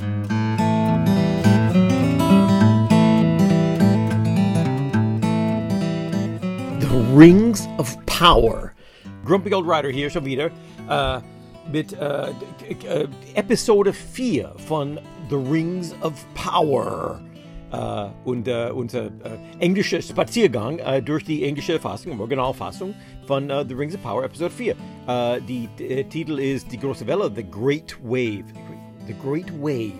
The Rings of Power. Grumpy Old Rider hier schon wieder äh, mit äh, äh, Episode 4 von The Rings of Power. Äh, und äh, unser englischer Spaziergang durch die englische Fassung, Originalfassung von The Rings of Power, Episode 4. die Titel ist Die große Welle, The Great Wave. The Great Wave.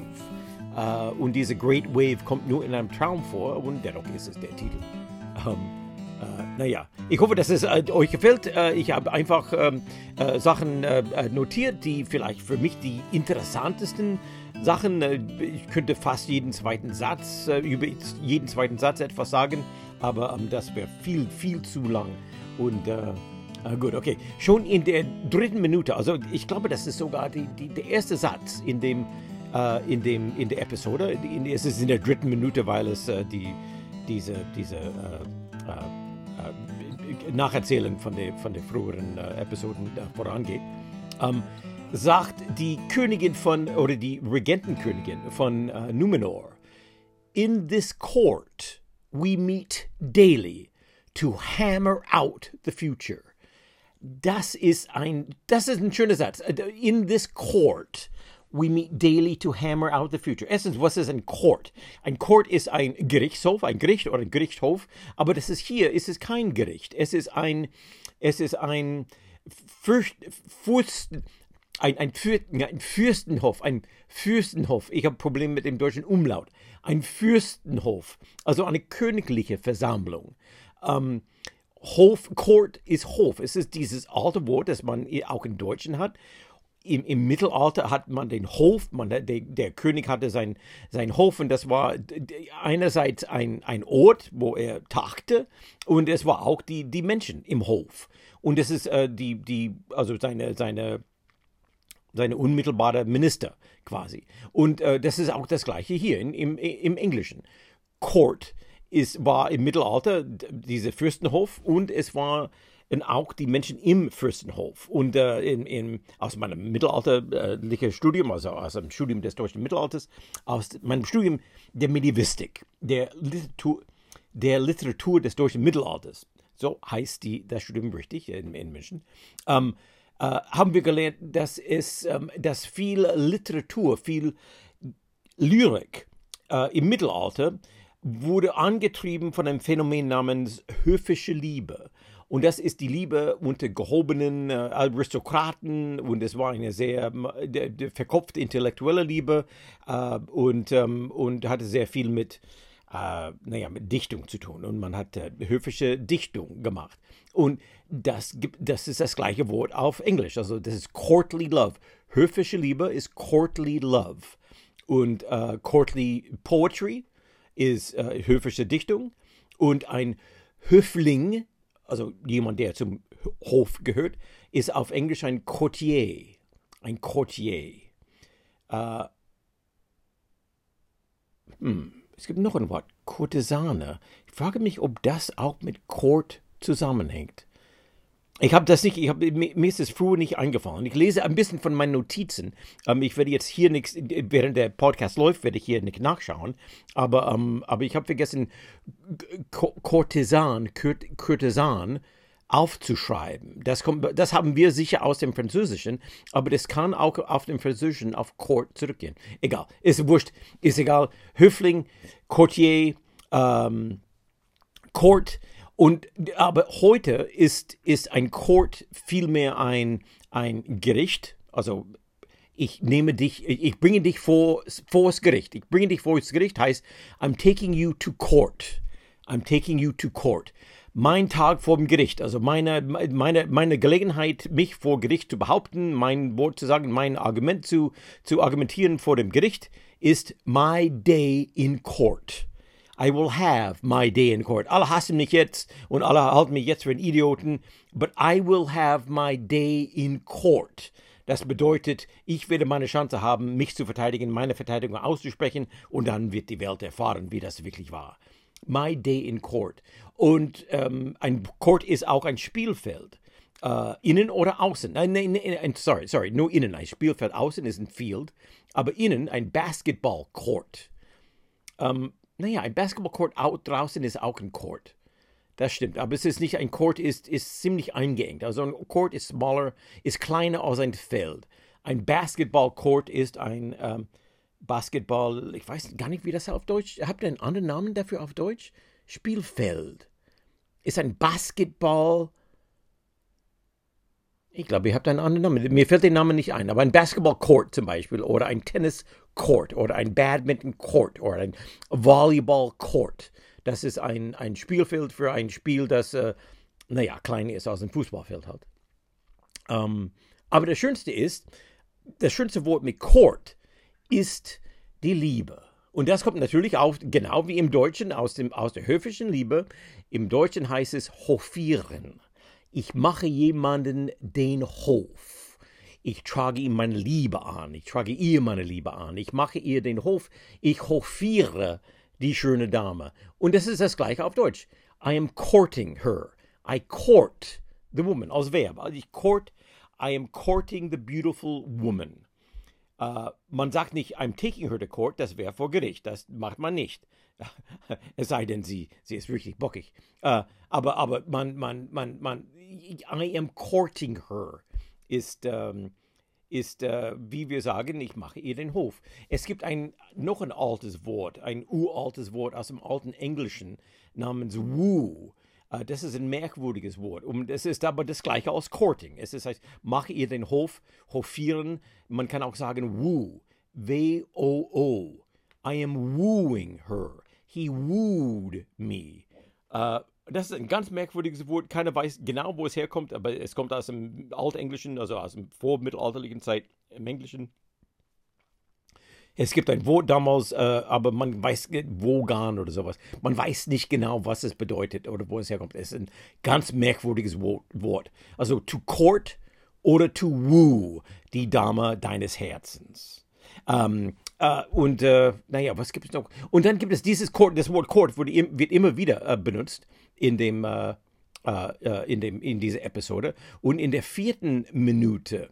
und diese Great Wave kommt nur in einem Traum vor und dennoch ist es der Titel. Ähm, äh, naja, ich hoffe, dass es äh, euch gefällt. Äh, ich habe einfach ähm, äh, Sachen äh, notiert, die vielleicht für mich die interessantesten Sachen. ich könnte fast jeden zweiten Satz, über jeden zweiten Satz etwas sagen, aber ähm, das wäre viel, viel zu lang. Und gut, okay. Schon in der dritten Minute, also ich glaube, das ist sogar die, die, der erste Satz in dem, in dem, in der Episode. es ist in der dritten Minute, weil es die, diese, diese äh, nacherzählen von den von der früheren äh, Episoden äh, vorangeht, ähm, sagt die Königin von, oder die Regentenkönigin von äh, Numenor, In this court we meet daily to hammer out the future. Das ist ein, das ist ein schöner Satz. In this court we meet daily to hammer out the future. Erstens, was ist ein Court? Ein Court ist ein Gerichtshof, ein Gericht oder ein Gerichtshof, aber das ist hier, ist es kein Gericht. Es ist ein, es ist ein Fürst, Fürsten, ein, ein, ein Fürstenhof, ein Fürstenhof. Ich habe Probleme mit dem deutschen Umlaut. Ein Fürstenhof, also eine königliche Versammlung. Ähm, Hof, Court ist Hof. Es ist dieses alte Wort, das man auch im Deutschen hat im, im, Mittelalter hat man den Hof, man, der, der König hatte sein, sein Hof und das war einerseits ein, ein Ort, wo er tagte und es war auch die, die Menschen im Hof. Und es ist äh, die, die, also seine, seine, seine unmittelbare Minister quasi. Und äh, das ist auch das gleiche hier in, im, im Englischen. Court ist, war im Mittelalter dieser Fürstenhof und es war und auch die Menschen im Fürstenhof. Und äh, in, in, aus meinem mittelalterlichen Studium, also aus dem Studium des deutschen Mittelalters, aus meinem Studium der Medivistik, der Literatur, der Literatur des deutschen Mittelalters, so heißt die, das Studium richtig in, in München, ähm, äh, haben wir gelernt, dass es, ähm, dass viel Literatur, viel Lyrik äh, im Mittelalter wurde angetrieben von einem Phänomen namens höfische Liebe. Und das ist die Liebe unter gehobenen äh, Aristokraten und es war eine sehr de verkopfte intellektuelle Liebe äh, und, ähm, und hatte sehr viel mit, äh, naja, mit Dichtung zu tun. Und man hat äh, höfische Dichtung gemacht. Und das, das ist das gleiche Wort auf Englisch. Also das ist courtly love. Höfische Liebe ist courtly love. Und äh, courtly poetry ist äh, höfische Dichtung. Und ein Höfling also jemand, der zum Hof gehört, ist auf Englisch ein Courtier. Ein Courtier. Äh, hm, es gibt noch ein Wort, Courtesane. Ich frage mich, ob das auch mit Court zusammenhängt. Ich habe das nicht, ich hab, mir ist es früher nicht eingefallen. Ich lese ein bisschen von meinen Notizen. Ähm, ich werde jetzt hier nichts, während der Podcast läuft, werde ich hier nicht nachschauen. Aber, ähm, aber ich habe vergessen, Courtesan, Courtesan aufzuschreiben. Das, kommt, das haben wir sicher aus dem Französischen, aber das kann auch auf dem Französischen auf Court zurückgehen. Egal, ist wurscht, ist egal. Höfling, Courtier, ähm, Court, und, aber heute ist, ist ein Court vielmehr ein, ein Gericht. Also ich nehme dich, ich bringe dich vor, vor das Gericht. Ich bringe dich vor das Gericht heißt, I'm taking you to court. I'm taking you to court. Mein Tag vor dem Gericht, also meine, meine, meine Gelegenheit, mich vor Gericht zu behaupten, mein Wort zu sagen, mein Argument zu, zu argumentieren vor dem Gericht, ist my day in court. I will have my day in court. Alle hassen mich jetzt und alle halten mich jetzt für einen Idioten, but I will have my day in court. Das bedeutet, ich werde meine Chance haben, mich zu verteidigen, meine Verteidigung auszusprechen und dann wird die Welt erfahren, wie das wirklich war. My day in court. Und ähm, ein Court ist auch ein Spielfeld. äh, innen oder außen. Nein, nein, nein, sorry, sorry, nur innen. Ein Spielfeld außen ist ein Field, aber innen ein Basketball-Court. Ähm, naja, ein Basketball-Court draußen ist auch ein Court. Das stimmt, aber es ist nicht ein Court, ist, ist ziemlich eingeengt. Also ein Court ist smaller, ist kleiner als ein Feld. Ein Basketball-Court ist ein ähm, Basketball, ich weiß gar nicht, wie das auf Deutsch, habt ihr einen anderen Namen dafür auf Deutsch? Spielfeld. Ist ein Basketball, ich glaube, ihr habt einen anderen Namen. Mir fällt der Name nicht ein, aber ein Basketball-Court zum Beispiel oder ein Tennis-Court oder ein Badminton-Court oder ein Volleyball-Court. Das ist ein, ein Spielfeld für ein Spiel, das, äh, naja, kleiner ist als ein Fußballfeld halt. Ähm, aber das Schönste ist, das schönste Wort mit Court ist die Liebe. Und das kommt natürlich auch, genau wie im Deutschen, aus, dem, aus der höfischen Liebe. Im Deutschen heißt es hofieren ich mache jemanden den Hof. Ich trage ihm meine Liebe an. Ich trage ihr meine Liebe an. Ich mache ihr den Hof. Ich hofiere die schöne Dame. Und das ist das gleiche auf Deutsch. I am courting her. I court the woman als Verb. Also ich court, I am courting the beautiful woman. Uh, man sagt nicht, I'm taking her to court, das wäre vor Gericht. Das macht man nicht. es sei denn, sie, sie ist wirklich bockig. Uh, aber, aber man, man, man, man, I am courting her ist, ähm, ist äh, wie wir sagen, ich mache ihr den Hof. Es gibt ein, noch ein altes Wort, ein uraltes Wort aus dem alten Englischen namens woo. Äh, das ist ein merkwürdiges Wort. Und es ist aber das gleiche als courting. Es ist, heißt, mache ihr den Hof, hofieren. Man kann auch sagen woo. W-O-O. I am wooing her. He wooed me. Uh, das ist ein ganz merkwürdiges Wort. Keiner weiß genau, wo es herkommt, aber es kommt aus dem Altenglischen, also aus dem vormittelalterlichen Zeit im Englischen. Es gibt ein Wort damals, äh, aber man weiß Wogan oder sowas. Man weiß nicht genau, was es bedeutet oder wo es herkommt. Es ist ein ganz merkwürdiges Wort. Also to court oder to woo die Dame deines Herzens. Ähm, äh, und äh, naja, was gibt es noch? Und dann gibt es dieses Court, das Wort Court wird, wird immer wieder äh, benutzt in dem, äh, äh, in dem, in dieser Episode. Und in der vierten Minute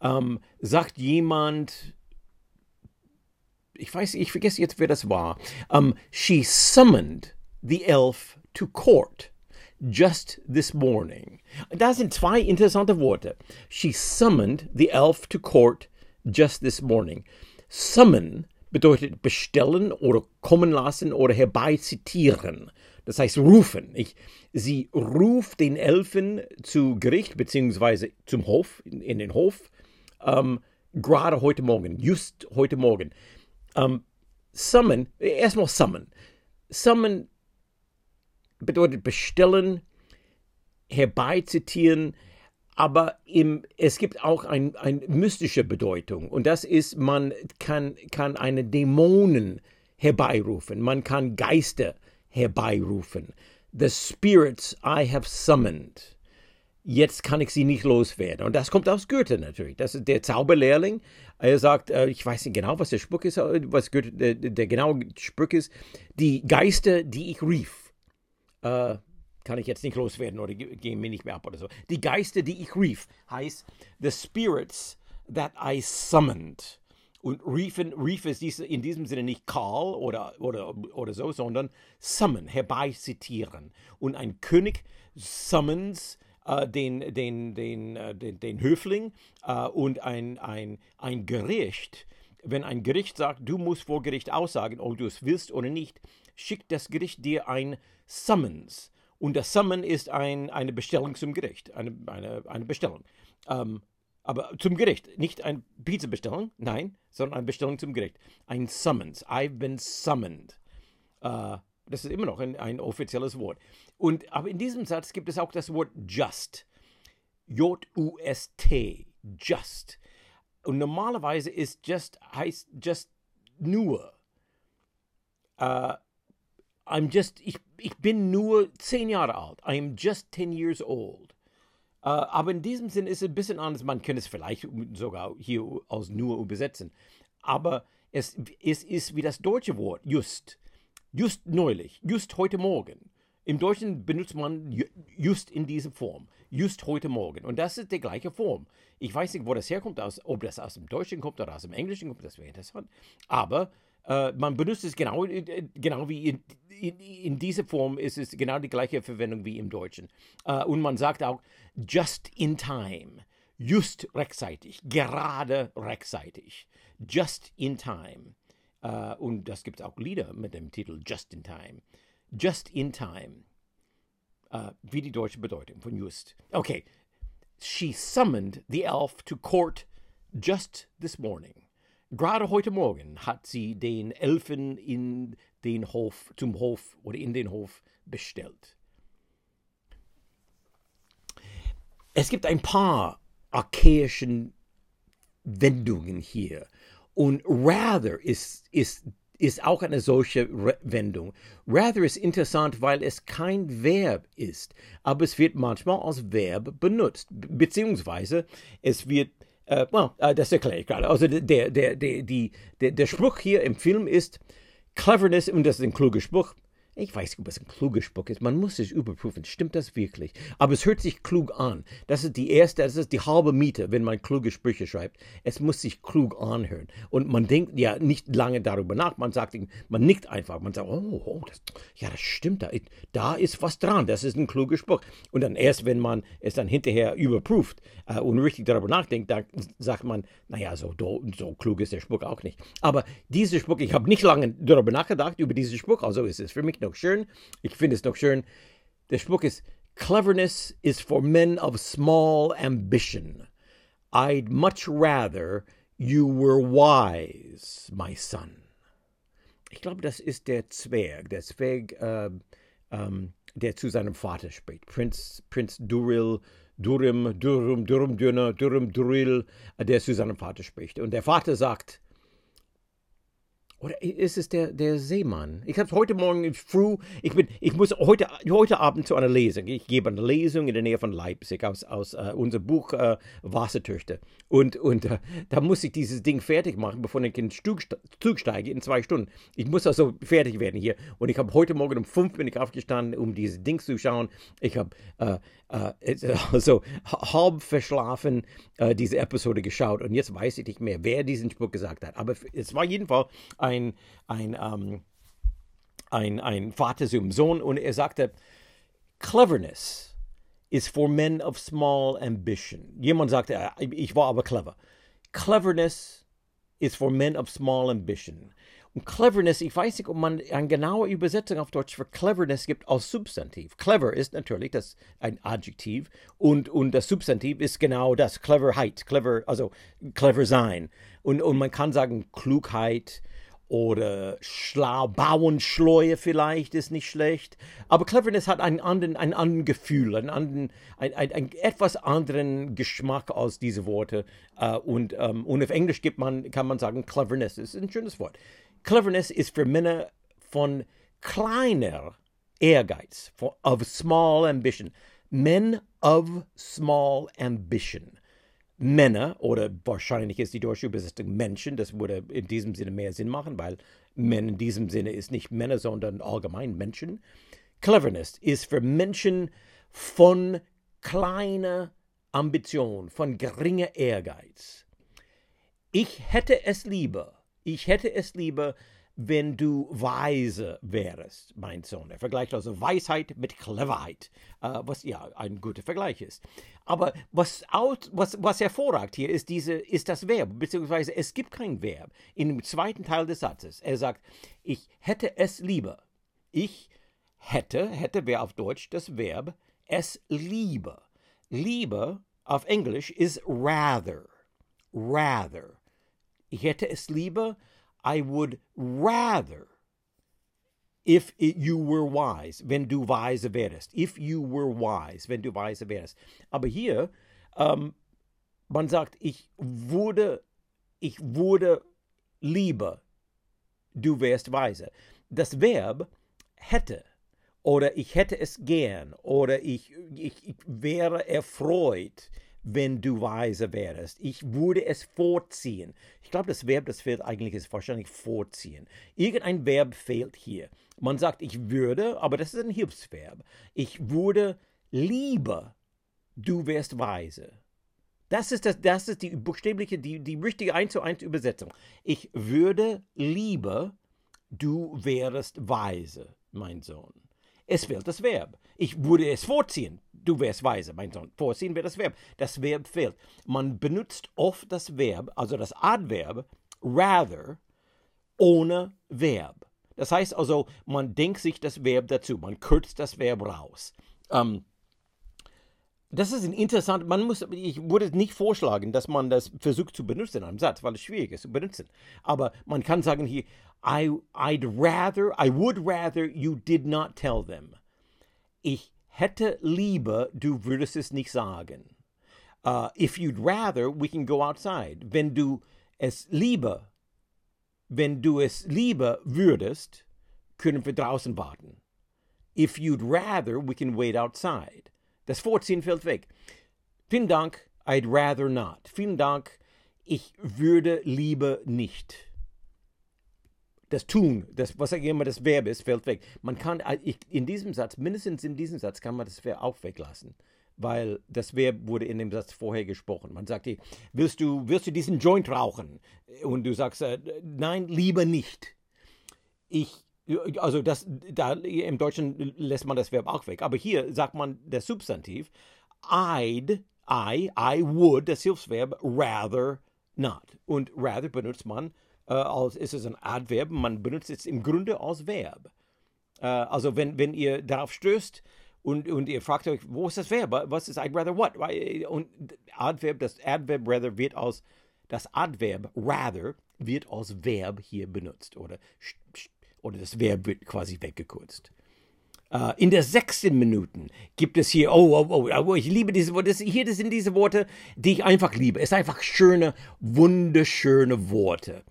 ähm, sagt jemand, ich weiß, ich vergesse jetzt, wer das war. Um, she summoned the elf to court just this morning. Da sind zwei interessante Worte. She summoned the elf to court just this morning. Summon bedeutet bestellen oder kommen lassen oder herbeizitieren. Das heißt rufen. Ich, sie ruft den Elfen zu Gericht beziehungsweise zum Hof, in, in den Hof, ähm, gerade heute Morgen, just heute Morgen. Ähm, summon, erstmal summon. Summon bedeutet bestellen, herbeizitieren, aber im, es gibt auch eine ein mystische Bedeutung und das ist, man kann, kann eine Dämonen herbeirufen, man kann Geister herbeirufen. The spirits I have summoned. Jetzt kann ich sie nicht loswerden. Und das kommt aus Goethe natürlich. Das ist der Zauberlehrling. Er sagt, äh, ich weiß nicht genau, was der Spruch ist, was Goethe, der, der genaue Spruch ist. Die Geister, die ich rief. Äh, kann ich jetzt nicht loswerden oder gehen mir nicht mehr ab oder so. Die Geister, die ich rief, heißt the spirits that I summoned. Und riefen, rief ist in diesem Sinne nicht call oder, oder, oder so, sondern summon, herbeizitieren. Und ein König summons äh, den, den, den, äh, den, den Höfling äh, und ein, ein, ein Gericht, wenn ein Gericht sagt, du musst vor Gericht aussagen, ob du es willst oder nicht, schickt das Gericht dir ein Summons. Und das Summon ist ein, eine Bestellung zum Gericht, eine, eine, eine Bestellung. Ähm, aber zum Gericht, nicht eine Pizza-Bestellung, nein, sondern eine Bestellung zum Gericht. Ein Summons. I've been summoned. Äh, das ist immer noch ein, ein offizielles Wort. Und, aber in diesem Satz gibt es auch das Wort just. J-U-S-T. Just. Und normalerweise ist just, heißt just nur. Uh, I'm just, ich, ich bin nur zehn Jahre alt. I am just ten years old. Uh, aber in diesem Sinn ist es ein bisschen anders. Man könnte es vielleicht sogar hier aus nur übersetzen. Aber es, es ist wie das deutsche Wort, just. Just neulich, just heute Morgen. Im Deutschen benutzt man just in dieser Form, just heute Morgen. Und das ist die gleiche Form. Ich weiß nicht, wo das herkommt, ob das aus dem Deutschen kommt oder aus dem Englischen kommt, das wäre interessant. Aber äh, man benutzt es genau, äh, genau wie in, in, in, dieser Form ist es genau die gleiche Verwendung wie im Deutschen. Äh, und man sagt auch just in time, just rechtzeitig, gerade rechtzeitig, just in time. Uh, und das gibt auch Lieder mit dem Titel Just in Time. Just in Time. Uh, wie die deutsche Bedeutung von just. Okay. She summoned the elf to court just this morning. Gerade heute Morgen hat sie den Elfen in den Hof, zum Hof oder in den Hof bestellt. Es gibt ein paar archaischen Wendungen hier und rather ist, ist, ist auch eine solche Wendung. Rather ist interessant, weil es kein Verb ist, aber es wird manchmal als Verb benutzt, beziehungsweise es wird äh, well, äh, das erkläre ich gerade. Also der, der, der, die, der, der Spruch hier im Film ist Cleverness, und das ist ein kluger Spruch, ich weiß nicht, ob es ein kluger Spruch ist. Man muss es überprüfen. Stimmt das wirklich? Aber es hört sich klug an. Das ist die erste, das ist die halbe Miete, wenn man kluge Sprüche schreibt. Es muss sich klug anhören. Und man denkt ja nicht lange darüber nach. Man sagt, man nickt einfach. Man sagt, oh, oh das, ja, das stimmt. Da, da ist was dran. Das ist ein kluger Spruch. Und dann erst, wenn man es dann hinterher überprüft äh, und richtig darüber nachdenkt, dann sagt man, naja, so, so klug ist der Spruch auch nicht. Aber dieser Spruch, ich habe nicht lange darüber nachgedacht, über diesen Spruch. Also ist es für mich noch schön. Ich finde es noch schön. Der Spruch ist, Cleverness is for men of small ambition. I'd much rather you were wise, my son. Ich glaube, das ist der Zwerg, der Zwerg, äh, ähm, der zu seinem Vater spricht. Prinz, Prinz Duril, Durim, Durum, Durum, Dürner, Durum, Duril, der zu seinem Vater spricht. Und der Vater sagt, oder ist es der, der Seemann? Ich habe heute Morgen früh, ich, bin, ich muss heute, heute Abend zu einer Lesung. Ich gebe eine Lesung in der Nähe von Leipzig aus, aus uh, unserem Buch uh, Wassertöchter. Und, und uh, da muss ich dieses Ding fertig machen, bevor ich in den Zug steige in zwei Stunden. Ich muss also fertig werden hier. Und ich habe heute Morgen um fünf bin ich aufgestanden, um dieses Ding zu schauen. Ich habe also halb verschlafen diese Episode geschaut. Und jetzt weiß ich nicht mehr, wer diesen Spruch gesagt hat. Aber es war jedenfalls ein, ein, ähm, ein, ein Vater zum Sohn und er sagte, Cleverness is for men of small ambition. Jemand sagte, ich war aber clever. Cleverness is for men of small ambition. Und Cleverness, ich weiß nicht, ob man eine genaue Übersetzung auf Deutsch für Cleverness gibt als Substantiv. Clever ist natürlich das ein Adjektiv und, und das Substantiv ist genau das, Cleverheit, clever, also clever sein. Und, und man kann sagen Klugheit, oder schlau, Bauernschleue vielleicht ist nicht schlecht. Aber Cleverness hat einen anderen, einen anderen Gefühl, einen, anderen, einen, einen, einen etwas anderen Geschmack als diese Worte. Uh, und, ähm, und auf Englisch gibt man, kann man sagen, Cleverness ist ein schönes Wort. Cleverness ist für Männer von kleiner Ehrgeiz, of small ambition. Men of small ambition. Männer, oder wahrscheinlich ist die deutsche Übersetzung Menschen, das würde in diesem Sinne mehr Sinn machen, weil Men in diesem Sinne ist nicht Männer, sondern allgemein Menschen. Cleverness ist für Menschen von kleiner Ambition, von geringer Ehrgeiz. Ich hätte es lieber, ich hätte es lieber, wenn du weise wärst, mein Sohn. Er vergleicht also Weisheit mit Cleverheit, äh, was ja ein guter Vergleich ist. Aber was, aus, was, was hervorragt hier ist, diese, ist das Verb, beziehungsweise es gibt kein Verb. Dem zweiten Teil des Satzes, er sagt, ich hätte es lieber. Ich hätte, hätte wäre auf Deutsch das Verb es lieber. Lieber auf Englisch ist rather. Rather. Ich hätte es lieber, I would rather, if it, you were wise, wenn du weise wärst. If you were wise, wenn du weise wärst. Aber hier, ähm, man sagt, ich würde, ich würde lieber, du wärst weise. Das Verb hätte oder ich hätte es gern oder ich, ich, ich wäre erfreut wenn du weise wärst. Ich würde es vorziehen. Ich glaube, das Verb, das fehlt eigentlich, ist wahrscheinlich vorziehen. Irgendein Verb fehlt hier. Man sagt, ich würde, aber das ist ein Hilfsverb. Ich würde lieber, du wärst weise. Das ist, das, das ist die buchstäbliche, die, die richtige 1 zu 1 Übersetzung. Ich würde lieber, du wärst weise, mein Sohn. Es fehlt das Verb. Ich würde es vorziehen. Du wärst weise, mein Sohn. Vorziehen wäre das Verb. Das Verb fehlt. Man benutzt oft das Verb, also das Adverb, rather, ohne Verb. Das heißt also, man denkt sich das Verb dazu. Man kürzt das Verb raus. Ähm, das ist ein interessant, man muss, ich würde nicht vorschlagen, dass man das versucht zu benutzen in einem Satz, weil es schwierig ist zu benutzen. Aber man kann sagen hier, I, I'd rather, I would rather you did not tell them. Ich hätte lieber, du würdest es nicht sagen. Uh, if you'd rather, we can go outside. Wenn du es lieber, wenn du es lieber würdest, können wir draußen warten. If you'd rather, we can wait outside. Das Vorziehen fällt weg. Vielen Dank, I'd rather not. Vielen Dank, ich würde lieber nicht. Das Tun, das, was immer das Verb ist, fällt weg. Man kann in diesem Satz, mindestens in diesem Satz, kann man das Verb auch weglassen, weil das Verb wurde in dem Satz vorher gesprochen. Man sagt, willst du, willst du diesen Joint rauchen? Und du sagst, äh, nein, lieber nicht. Ich also das, da im Deutschen lässt man das Verb auch weg. Aber hier sagt man der Substantiv. I'd, I, I would, das Hilfsverb rather not. Und rather benutzt man äh, als, ist es ein Adverb, man benutzt es im Grunde als Verb. Äh, also wenn, wenn ihr darauf stößt und, und ihr fragt euch, wo ist das Verb? Was ist I'd rather what? Und Adverb, das Adverb rather wird als, das Adverb rather wird als Verb hier benutzt. Oder oder das Verb wird quasi weggekürzt. Uh, in der sechsten Minute gibt es hier, oh, oh, oh, oh, ich liebe diese Worte. Das, hier das sind diese Worte, die ich einfach liebe. Es sind einfach schöne, wunderschöne Worte.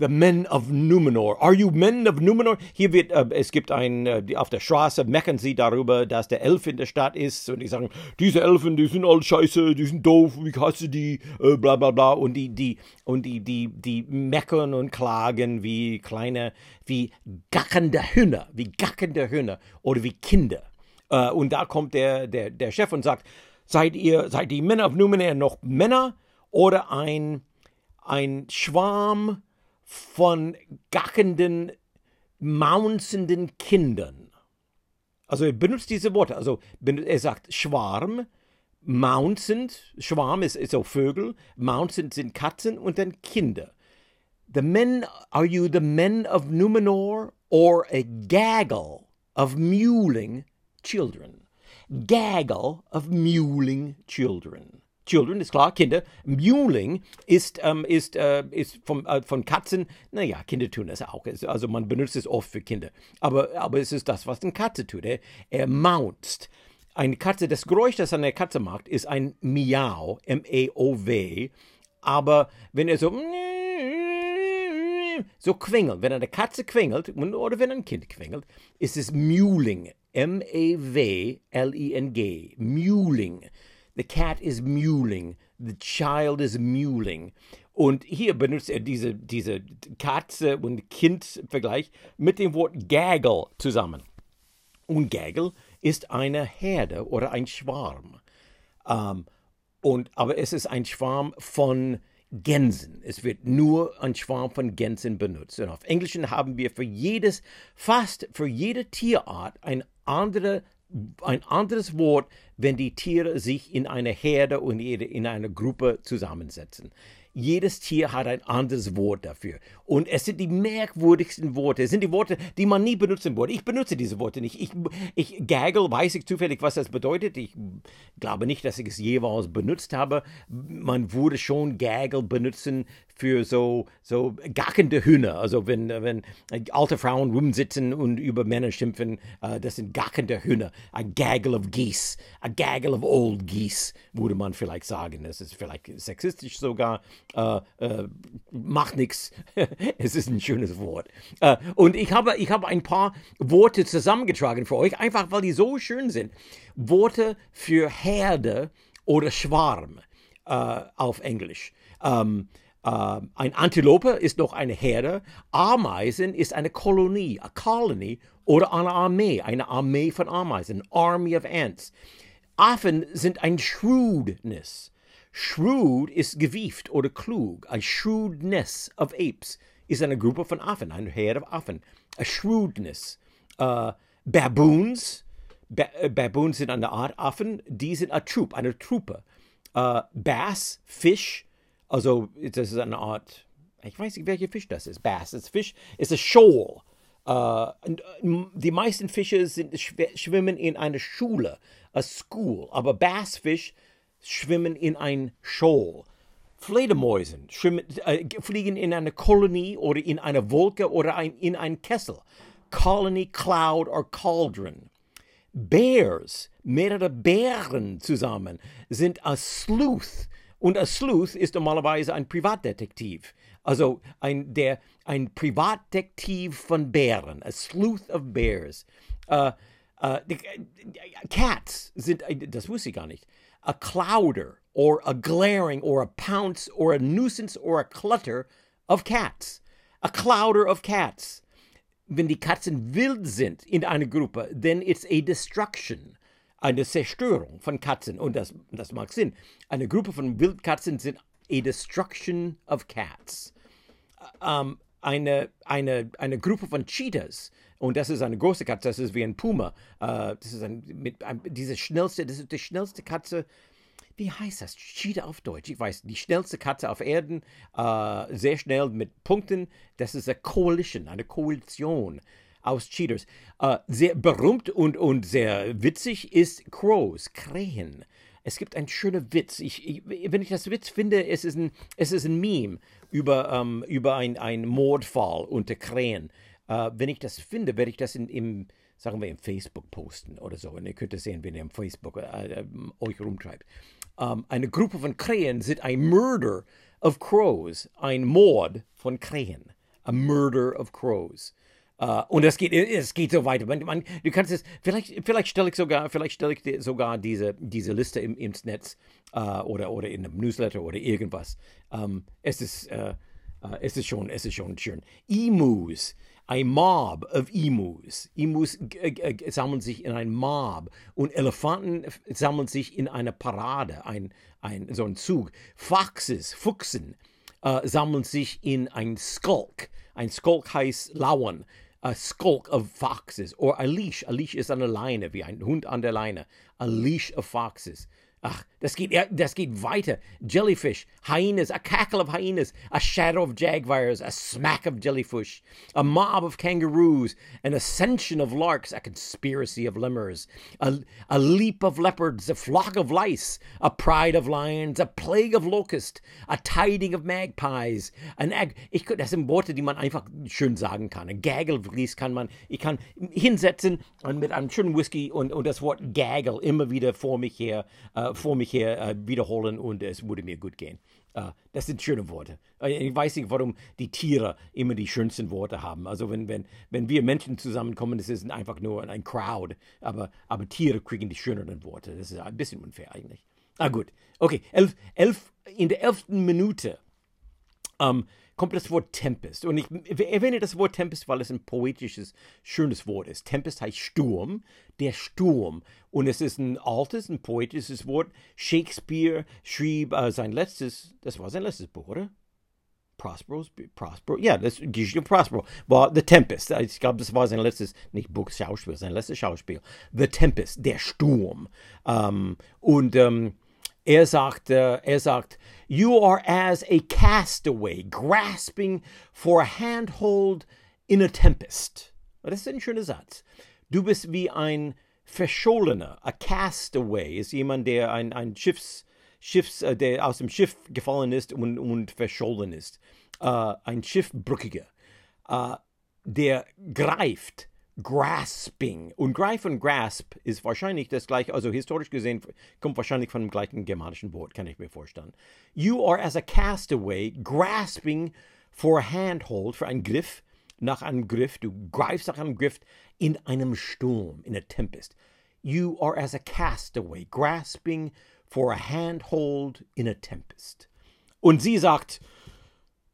The Men of Numenor. Are you Men of Numenor? Hier wird, äh, es gibt ein, äh, auf der Straße meckern sie darüber, dass der Elf in der Stadt ist und die sagen, diese Elfen, die sind all scheiße, die sind doof, ich hasse die, äh, bla bla bla. Und die, die, und die, die, die meckern und klagen wie kleine, wie gackende Hühner, wie gackende Hühner oder wie Kinder. Äh, und da kommt der, der, der Chef und sagt, seid ihr, seid die Men of Numenor noch Männer oder ein, ein Schwarm von gackenden, maunzenden Kindern. Also er benutzt diese Worte. Also er sagt Schwarm, maunzend, Schwarm ist, ist auch Vögel, maunzend sind Katzen und dann Kinder. The men, are you the men of Numenor or a gaggle of mewling children? Gaggle of mewling children. Children ist klar, Kinder. Mewling ist, ähm, ist, äh, ist vom, äh, von Katzen, naja, Kinder tun das auch. Also man benutzt es oft für Kinder. Aber, aber es ist das, was eine Katze tut. Er, er maunzt. Eine Katze, das Geräusch, das eine Katze macht, ist ein Miau, M-E-O-W. Aber wenn er so so quengelt, wenn eine Katze quengelt oder wenn ein Kind quengelt, ist es Mewling, M-E-W-L-I-N-G, Mewling. The cat is mewling. The child is mewling. Und hier benutzt er diese, diese Katze- und Kind-Vergleich mit dem Wort Gaggle zusammen. Und Gaggle ist eine Herde oder ein Schwarm. Ähm, und, aber es ist ein Schwarm von Gänsen. Es wird nur ein Schwarm von Gänsen benutzt. Und auf Englisch haben wir für jedes, fast für jede Tierart ein andere ein anderes Wort, wenn die Tiere sich in eine Herde und in eine Gruppe zusammensetzen. Jedes Tier hat ein anderes Wort dafür. Und es sind die merkwürdigsten Worte. Es sind die Worte, die man nie benutzen würde. Ich benutze diese Worte nicht. Ich, ich gaggle, weiß ich zufällig, was das bedeutet. Ich glaube nicht, dass ich es jeweils benutzt habe. Man würde schon gaggle benutzen für so, so gackende Hühner. Also wenn, wenn alte Frauen rumsitzen und über Männer schimpfen, uh, das sind gackende Hühner. A gaggle of geese. A gaggle of old geese, würde man vielleicht sagen. Das ist vielleicht sexistisch sogar. Uh, uh, macht nichts. es ist ein schönes Wort. und ich habe, ich habe ein paar Worte zusammengetragen für euch, einfach weil die so schön sind. Worte für Herde oder Schwarm äh, auf Englisch. Ähm, äh, ein Antilope ist noch eine Herde, Ameisen ist eine Kolonie, a colony oder eine Armee, eine Armee von Ameisen, Army of Ants. Affen sind ein Shrewdness. Shrewd ist gewieft oder klug. A shrewdness of apes ist eine Gruppe von Affen, ein Herd of Affen. A shrewdness. Uh, baboons, ba äh, Baboons sind eine Art Affen, die sind a troop, eine Truppe. Uh, Bass, Fisch, also das ist eine Art, ich weiß nicht, welcher Fisch das ist. Bass ist Fisch, ist a shoal. Uh, die meisten Fische sind, schwimmen in einer Schule, a school, aber Bassfisch schwimmen in ein Shoal. Fledermäusen schwimmen, äh, fliegen in eine Kolonie oder in eine Wolke oder ein, in einen Kessel. Colony, Cloud or Cauldron. Bears, mehrere Bären zusammen, sind ein Sleuth. Und ein Sleuth ist normalerweise ein Privatdetektiv. Also ein, der, ein Privatdetektiv von Bären. A Sleuth of Bears. Uh, uh, Cats sind, das wusste ich gar nicht a clouder or a glaring or a pounce or a nuisance or a clutter of cats. A clouder of cats. Wenn die Katzen wild sind in einer Gruppe, then it's a destruction. Eine Zerstörung von Katzen. Und das, das mag Sinn. Eine Gruppe von Wildkatzen sind a destruction of cats. Um, eine, eine, eine Gruppe von Cheetahs und das ist eine große Katze, das ist wie ein Puma. Äh, das ist ein, mit, ein, diese schnellste, das ist die schnellste Katze. Wie heißt das? Cheetah auf Deutsch. Ich weiß, die schnellste Katze auf Erden, äh, sehr schnell mit Punkten. Das ist eine Coalition, eine Koalition aus Cheaters. Äh, sehr berühmt und, und sehr witzig ist Crows, Krähen. Es gibt einen schönen Witz. Ich, ich, wenn ich das Witz finde, es ist ein, es ist ein Meme über, ähm, über einen Mordfall unter Krähen. Äh, wenn ich das finde, werde ich das in, im, sagen wir, im Facebook posten oder so. Und ihr könnt es sehen, wenn ihr im Facebook äh, äh, euch rumtreibt. Ähm, eine Gruppe von Krähen sind ein Murder of Crows, ein Mord von Krähen. A Murder of Crows. Uh, und es geht, es geht so weiter. Man, man, du kannst es, vielleicht, vielleicht stelle ich sogar, vielleicht stelle ich sogar diese, diese Liste im, im Netz uh, oder, oder in einem Newsletter oder irgendwas. Um, ähm, es ist, uh, es ist schon, es ist schon schön. Emus ein Mob of Emus. Emus sammeln sich in ein Mob und Elefanten sammeln sich in eine Parade, ein, ein, so ein Zug. Foxes, Fuchsen, sammeln sich in ein Skulk. Ein Skulk heißt lauern. A skulk of foxes. Or a leash. A leash is eine Leine, wie ein Hund an der Leine. A leash of foxes. Ach, das geht, das geht weiter. Jellyfish, hyenas, a cackle of hyenas, a shadow of jaguars, a smack of jellyfish, a mob of kangaroos, an ascension of larks, a conspiracy of lemurs, a, a leap of leopards, a flock of lice, a pride of lions, a plague of locusts, a tiding of magpies, an ag ich, das sind Worte, die man einfach schön sagen kann. Ein Gagelvries kann man, ich kann hinsetzen und mit einem schönen Whisky und, und das Wort Gagel immer wieder vor mich her äh, vor mich her äh, wiederholen und es würde mir gut gehen. Uh, das sind schöne Worte. Ich weiß nicht, warum die Tiere immer die schönsten Worte haben. Also wenn, wenn, wenn wir Menschen zusammenkommen, das ist einfach nur ein Crowd. Aber, aber Tiere kriegen die schöneren Worte. Das ist ein bisschen unfair eigentlich. Ah gut. Okay, elf, elf, in der elften Minute um, ähm, kommt das Wort Tempest. Und ich erwähne das Wort Tempest, weil es ein poetisches, schönes Wort ist. Tempest heißt Sturm, der Sturm. Und es ist ein altes, ein poetisches Wort. Shakespeare schrieb äh, sein letztes, das war sein letztes Buch, oder? Prospero's, Prospero, ja, das Geschichte Prospero war The Tempest. Ich glaube, das war sein letztes, nicht Buch, Schauspiel, sein letztes Schauspiel. The Tempest, der Sturm. Ähm, und ähm, er sagt, uh, er sagt, you are as a castaway grasping for a handhold in a tempest. Das ist ein schöner Satz. Du bist wie ein Verschollener. A castaway ist jemand, der ein, ein Schiffs, Schiffs, äh, der aus dem Schiff gefallen ist und, und verschollen ist. Uh, ein Schiffbrückiger, uh, der greift grasping. Und greif und grasp ist wahrscheinlich das gleiche, also historisch gesehen kommt wahrscheinlich von dem gleichen germanischen Wort, kann ich mir vorstellen. You are as a castaway grasping for a handhold, für einen Griff, nach einem Griff, du greifst nach einem Griff in einem Sturm, in a tempest. You are as a castaway grasping for a handhold in a tempest. Und sie sagt,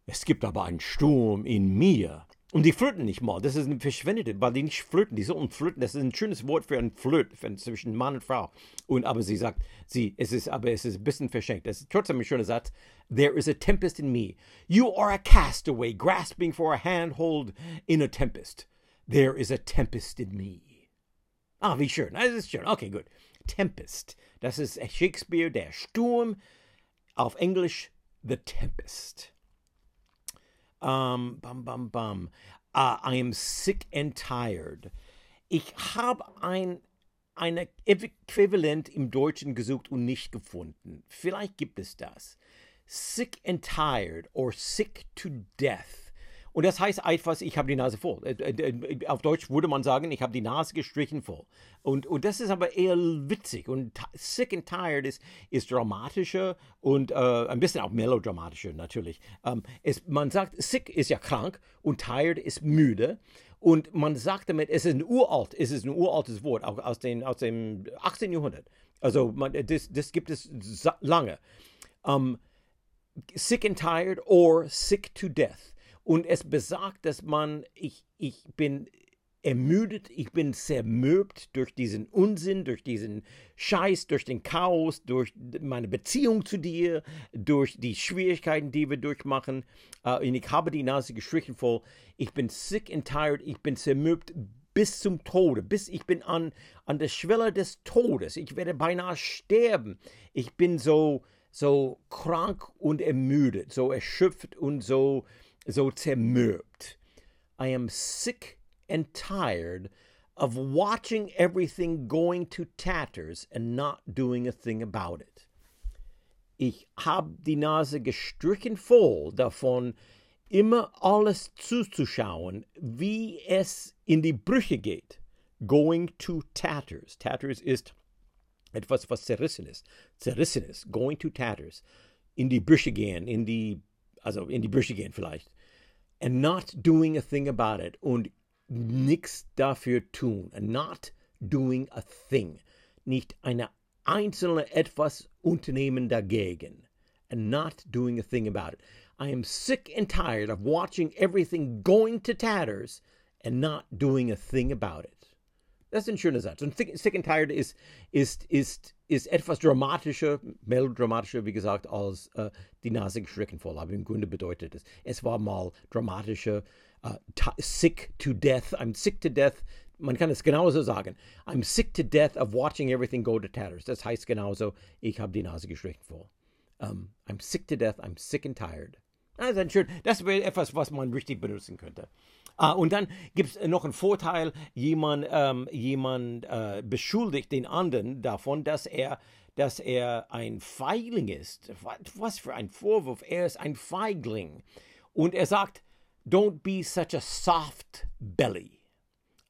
es gibt aber einen Sturm in mir. Und die flirten nicht mal. Das ist ein verschwendete, weil die nicht flirten. Die sollen flirten. Das ist ein schönes Wort für ein Flirt zwischen Mann und Frau. Und aber sie sagt, sie, es ist, aber es ist ein bisschen verschenkt. Das ist trotzdem ein schöner Satz. There is a tempest in me. You are a castaway, grasping for a handhold in a tempest. There is a tempest in me. Ah, wie schön. Das ist schön. Okay, gut. Tempest. Das ist Shakespeare, der Sturm. Auf Englisch, The Tempest. Um, bam, bam, bam. Uh, I am sick and tired. Ich habe ein, ein Äquivalent im Deutschen gesucht und nicht gefunden. Vielleicht gibt es das. Sick and tired or sick to death. Und das heißt etwas, ich habe die Nase voll. Äh, äh, äh, auf Deutsch würde man sagen, ich habe die Nase gestrichen voll. Und, und das ist aber eher witzig. Und sick and tired ist, ist dramatischer und äh, ein bisschen auch melodramatischer natürlich. Ähm, es, man sagt, sick ist ja krank und tired ist müde. Und man sagt damit, es ist ein uralt, es ist ein uraltes Wort, auch aus, den, aus dem 18. Jahrhundert. Also man, das, das gibt es lange. Um, sick and tired or sick to death. Und es besagt, dass man, ich, ich bin ermüdet, ich bin zermürbt durch diesen Unsinn, durch diesen Scheiß, durch den Chaos, durch meine Beziehung zu dir, durch die Schwierigkeiten, die wir durchmachen. Uh, und ich habe die Nase gestrichen voll. Ich bin sick and tired, ich bin zermürbt bis zum Tode, bis ich bin an, an der Schwelle des Todes. Ich werde beinahe sterben. Ich bin so, so krank und ermüdet, so erschöpft und so so zermürbt. I am sick and tired of watching everything going to tatters and not doing a thing about it. Ich hab die Nase gestrichen voll davon, immer alles zuzuschauen, wie es in die Brüche geht. Going to tatters. Tatters ist etwas, was zerrissen ist. Zerrissen ist. Going to tatters. In die Brüche gehen, in die, also in die Brüche gehen vielleicht and not doing a thing about it und nichts dafür tun. And not doing a thing. Nicht eine einzelne etwas unternehmen dagegen. And not doing a thing about it. I am sick and tired of watching everything going to tatters and not doing a thing about it. Das ist ein schöner Satz. Und sick and tired ist, ist, ist, ist etwas dramatischer, melodramatischer, wie gesagt, als äh, die Nase gestrichen voll. Aber im Grunde bedeutet es, es war mal dramatischer. Uh, sick to death. I'm sick to death. Man kann es genauso sagen. I'm sick to death of watching everything go to tatters. Das heißt genauso, ich habe die Nase gestrichen voll. Um, I'm sick to death. I'm sick and tired. Also schön. Das wäre etwas, was man richtig benutzen könnte. Ah, und dann gibt es noch einen Vorteil, jemand, ähm, jemand äh, beschuldigt den anderen davon, dass er, dass er ein Feigling ist. Was für ein Vorwurf, er ist ein Feigling. Und er sagt, don't be such a soft belly.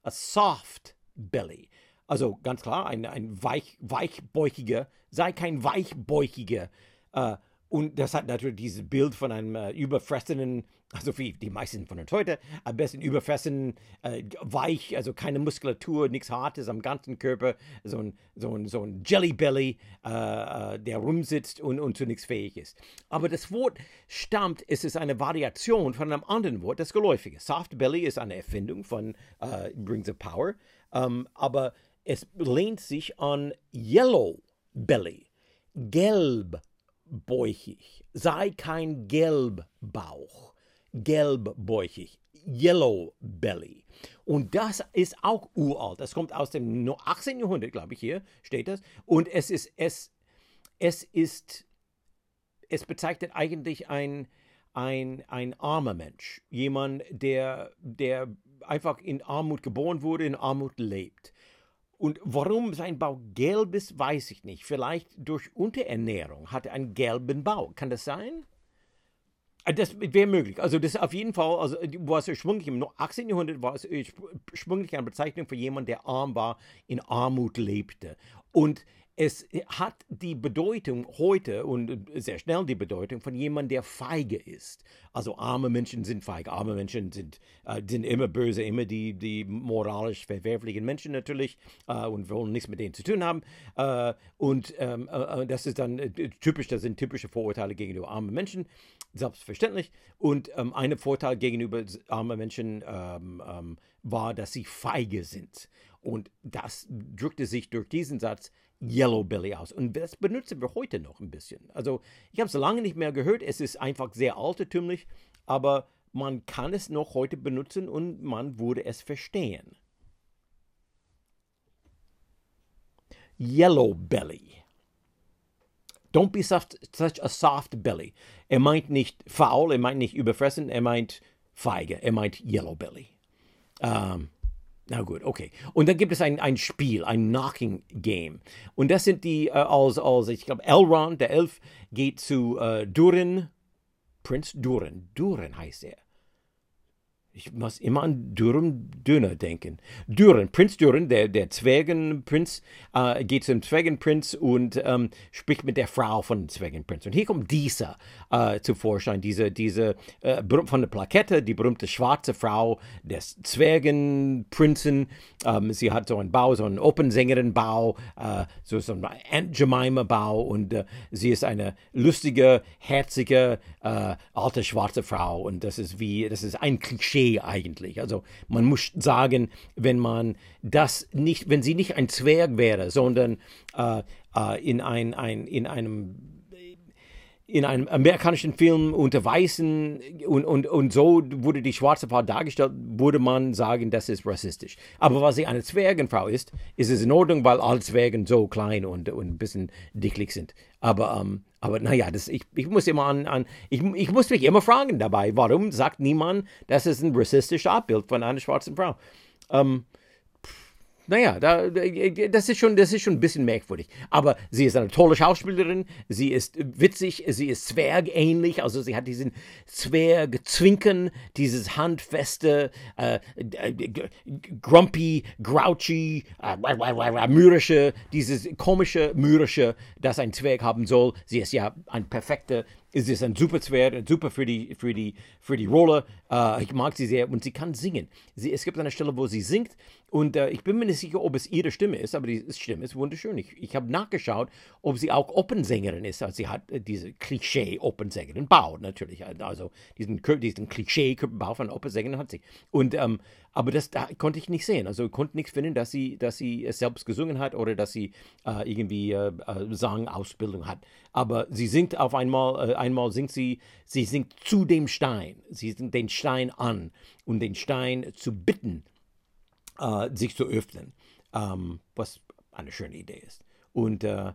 A soft belly. Also ganz klar, ein, ein weich, weichbäuchiger, sei kein weichbäuchiger. Äh, und das hat natürlich dieses Bild von einem äh, überfressenen, also wie die meisten von uns heute, am besten überfressen, äh, weich, also keine Muskulatur, nichts Hartes am ganzen Körper, so ein, so ein, so ein Jellybelly, äh, äh, der rumsitzt und, und zu nichts fähig ist. Aber das Wort stammt, es ist eine Variation von einem anderen Wort, das geläufige. Soft Belly ist eine Erfindung von äh, Rings of Power, ähm, aber es lehnt sich an Yellow Belly, gelb gelbbäuchig. Sei kein Gelbbauch. Gelbbäuchig. Yellow Belly. Und das ist auch uralt. Das kommt aus dem 18. Jahrhundert, glaube ich, hier steht das. Und es ist, es, es ist, es bezeichnet eigentlich ein, ein, ein armer Mensch. Jemand, der, der einfach in Armut geboren wurde, in Armut lebt. Und warum sein Bauch gelb ist, weiß ich nicht. Vielleicht durch Unterernährung hat er einen gelben Bauch. Kann das sein? Äh, das wäre möglich. Also das ist auf jeden Fall, also war es ursprünglich im 18. Jahrhundert war es ursprünglich eine Bezeichnung für jemanden, der arm war, in Armut lebte. Und es hat die Bedeutung heute und sehr schnell die Bedeutung von jemandem, der feige ist. Also arme Menschen sind feige, arme Menschen sind, äh, sind immer böse, immer die, die moralisch verwerflichen Menschen natürlich äh, und wollen nichts mit denen zu tun haben. Äh, und ähm, äh, äh, das ist dann äh, typisch, das sind typische Vorurteile gegenüber armen Menschen, selbstverständlich. Und ähm, ein Vorteil gegenüber armen Menschen ähm, ähm, war, dass sie feige sind. Und das drückte sich durch diesen Satz Yellow Belly aus. Und das benutzen wir heute noch ein bisschen. Also ich habe es lange nicht mehr gehört. Es ist einfach sehr altertümlich, aber man kann es noch heute benutzen und man würde es verstehen. Yellow Belly. Don't be such, such a soft belly. Er meint nicht faul, er meint nicht überfressen, er meint feige, er meint Yellow Belly. Um, na gut, okay. Und dann gibt es ein, ein Spiel, ein Knocking Game. Und das sind die, äh, als, als ich glaube, Elrond, der Elf, geht zu äh, Durin, Prinz Durin, Durin heißt er. Ich muss immer an Dürren Döner denken. Dürren, Prinz Dürren, der, der Zwergenprinz, äh, geht zum Zwergenprinz und ähm, spricht mit der Frau von Zwergenprinz. Und hier kommt dieser äh, zu Vorschein, diese, diese äh, von der Plakette, die berühmte schwarze Frau des Zwergenprinzen. Ähm, sie hat so einen Bau, so einen Opernsängerin-Bau, äh, so, so einen Aunt Jemima-Bau und äh, sie ist eine lustige, herzige, äh, alte schwarze Frau. Und das ist wie, das ist ein Klischee eigentlich. Also man muss sagen, wenn man das nicht, wenn sie nicht ein Zwerg wäre, sondern äh, äh, in, ein, ein, in einem in einem amerikanischen Film unter Weißen und, und, und so wurde die schwarze Frau dargestellt, würde man sagen, das ist rassistisch. Aber weil sie eine Zwergenfrau ist, ist es in Ordnung, weil alle Zwergen so klein und, und ein bisschen dicklich sind. Aber, ähm, aber naja, das, ich, ich muss immer an, an ich, ich muss mich immer fragen dabei, warum sagt niemand, das ist ein rassistisches Abbild von einer schwarzen Frau? Ähm, naja, da, das, ist schon, das ist schon ein bisschen merkwürdig. Aber sie ist eine tolle Schauspielerin, sie ist witzig, sie ist zwergähnlich, also sie hat diesen Zwergzwinken, dieses handfeste, äh, grumpy, grouchy, äh, mürrische, dieses komische, mürrische, das ein Zwerg haben soll. Sie ist ja ein perfekter ist es ein super Zwerg, super für die, für die, für die Rolle. Äh, ich mag sie sehr und sie kann singen. Sie, es gibt eine Stelle, wo sie singt und äh, ich bin mir nicht sicher, ob es ihre Stimme ist, aber die Stimme ist wunderschön. Ich, ich habe nachgeschaut, ob sie auch Oppensängerin ist. Also sie hat äh, diese Klischee-Oppensängerin Bau natürlich. Also diesen, diesen Klischee-Bau von Oppensängerin hat sie. Und ähm, aber das da konnte ich nicht sehen. Also ich konnte nichts finden, dass sie, dass sie es selbst gesungen hat oder dass sie äh, irgendwie äh, äh Sangausbildung hat. Aber sie singt auf einmal, äh, einmal singt sie, sie singt zu dem Stein. Sie singt den Stein an und den Stein zu bitten, äh, sich zu öffnen. Ähm, was eine schöne Idee ist. Und äh,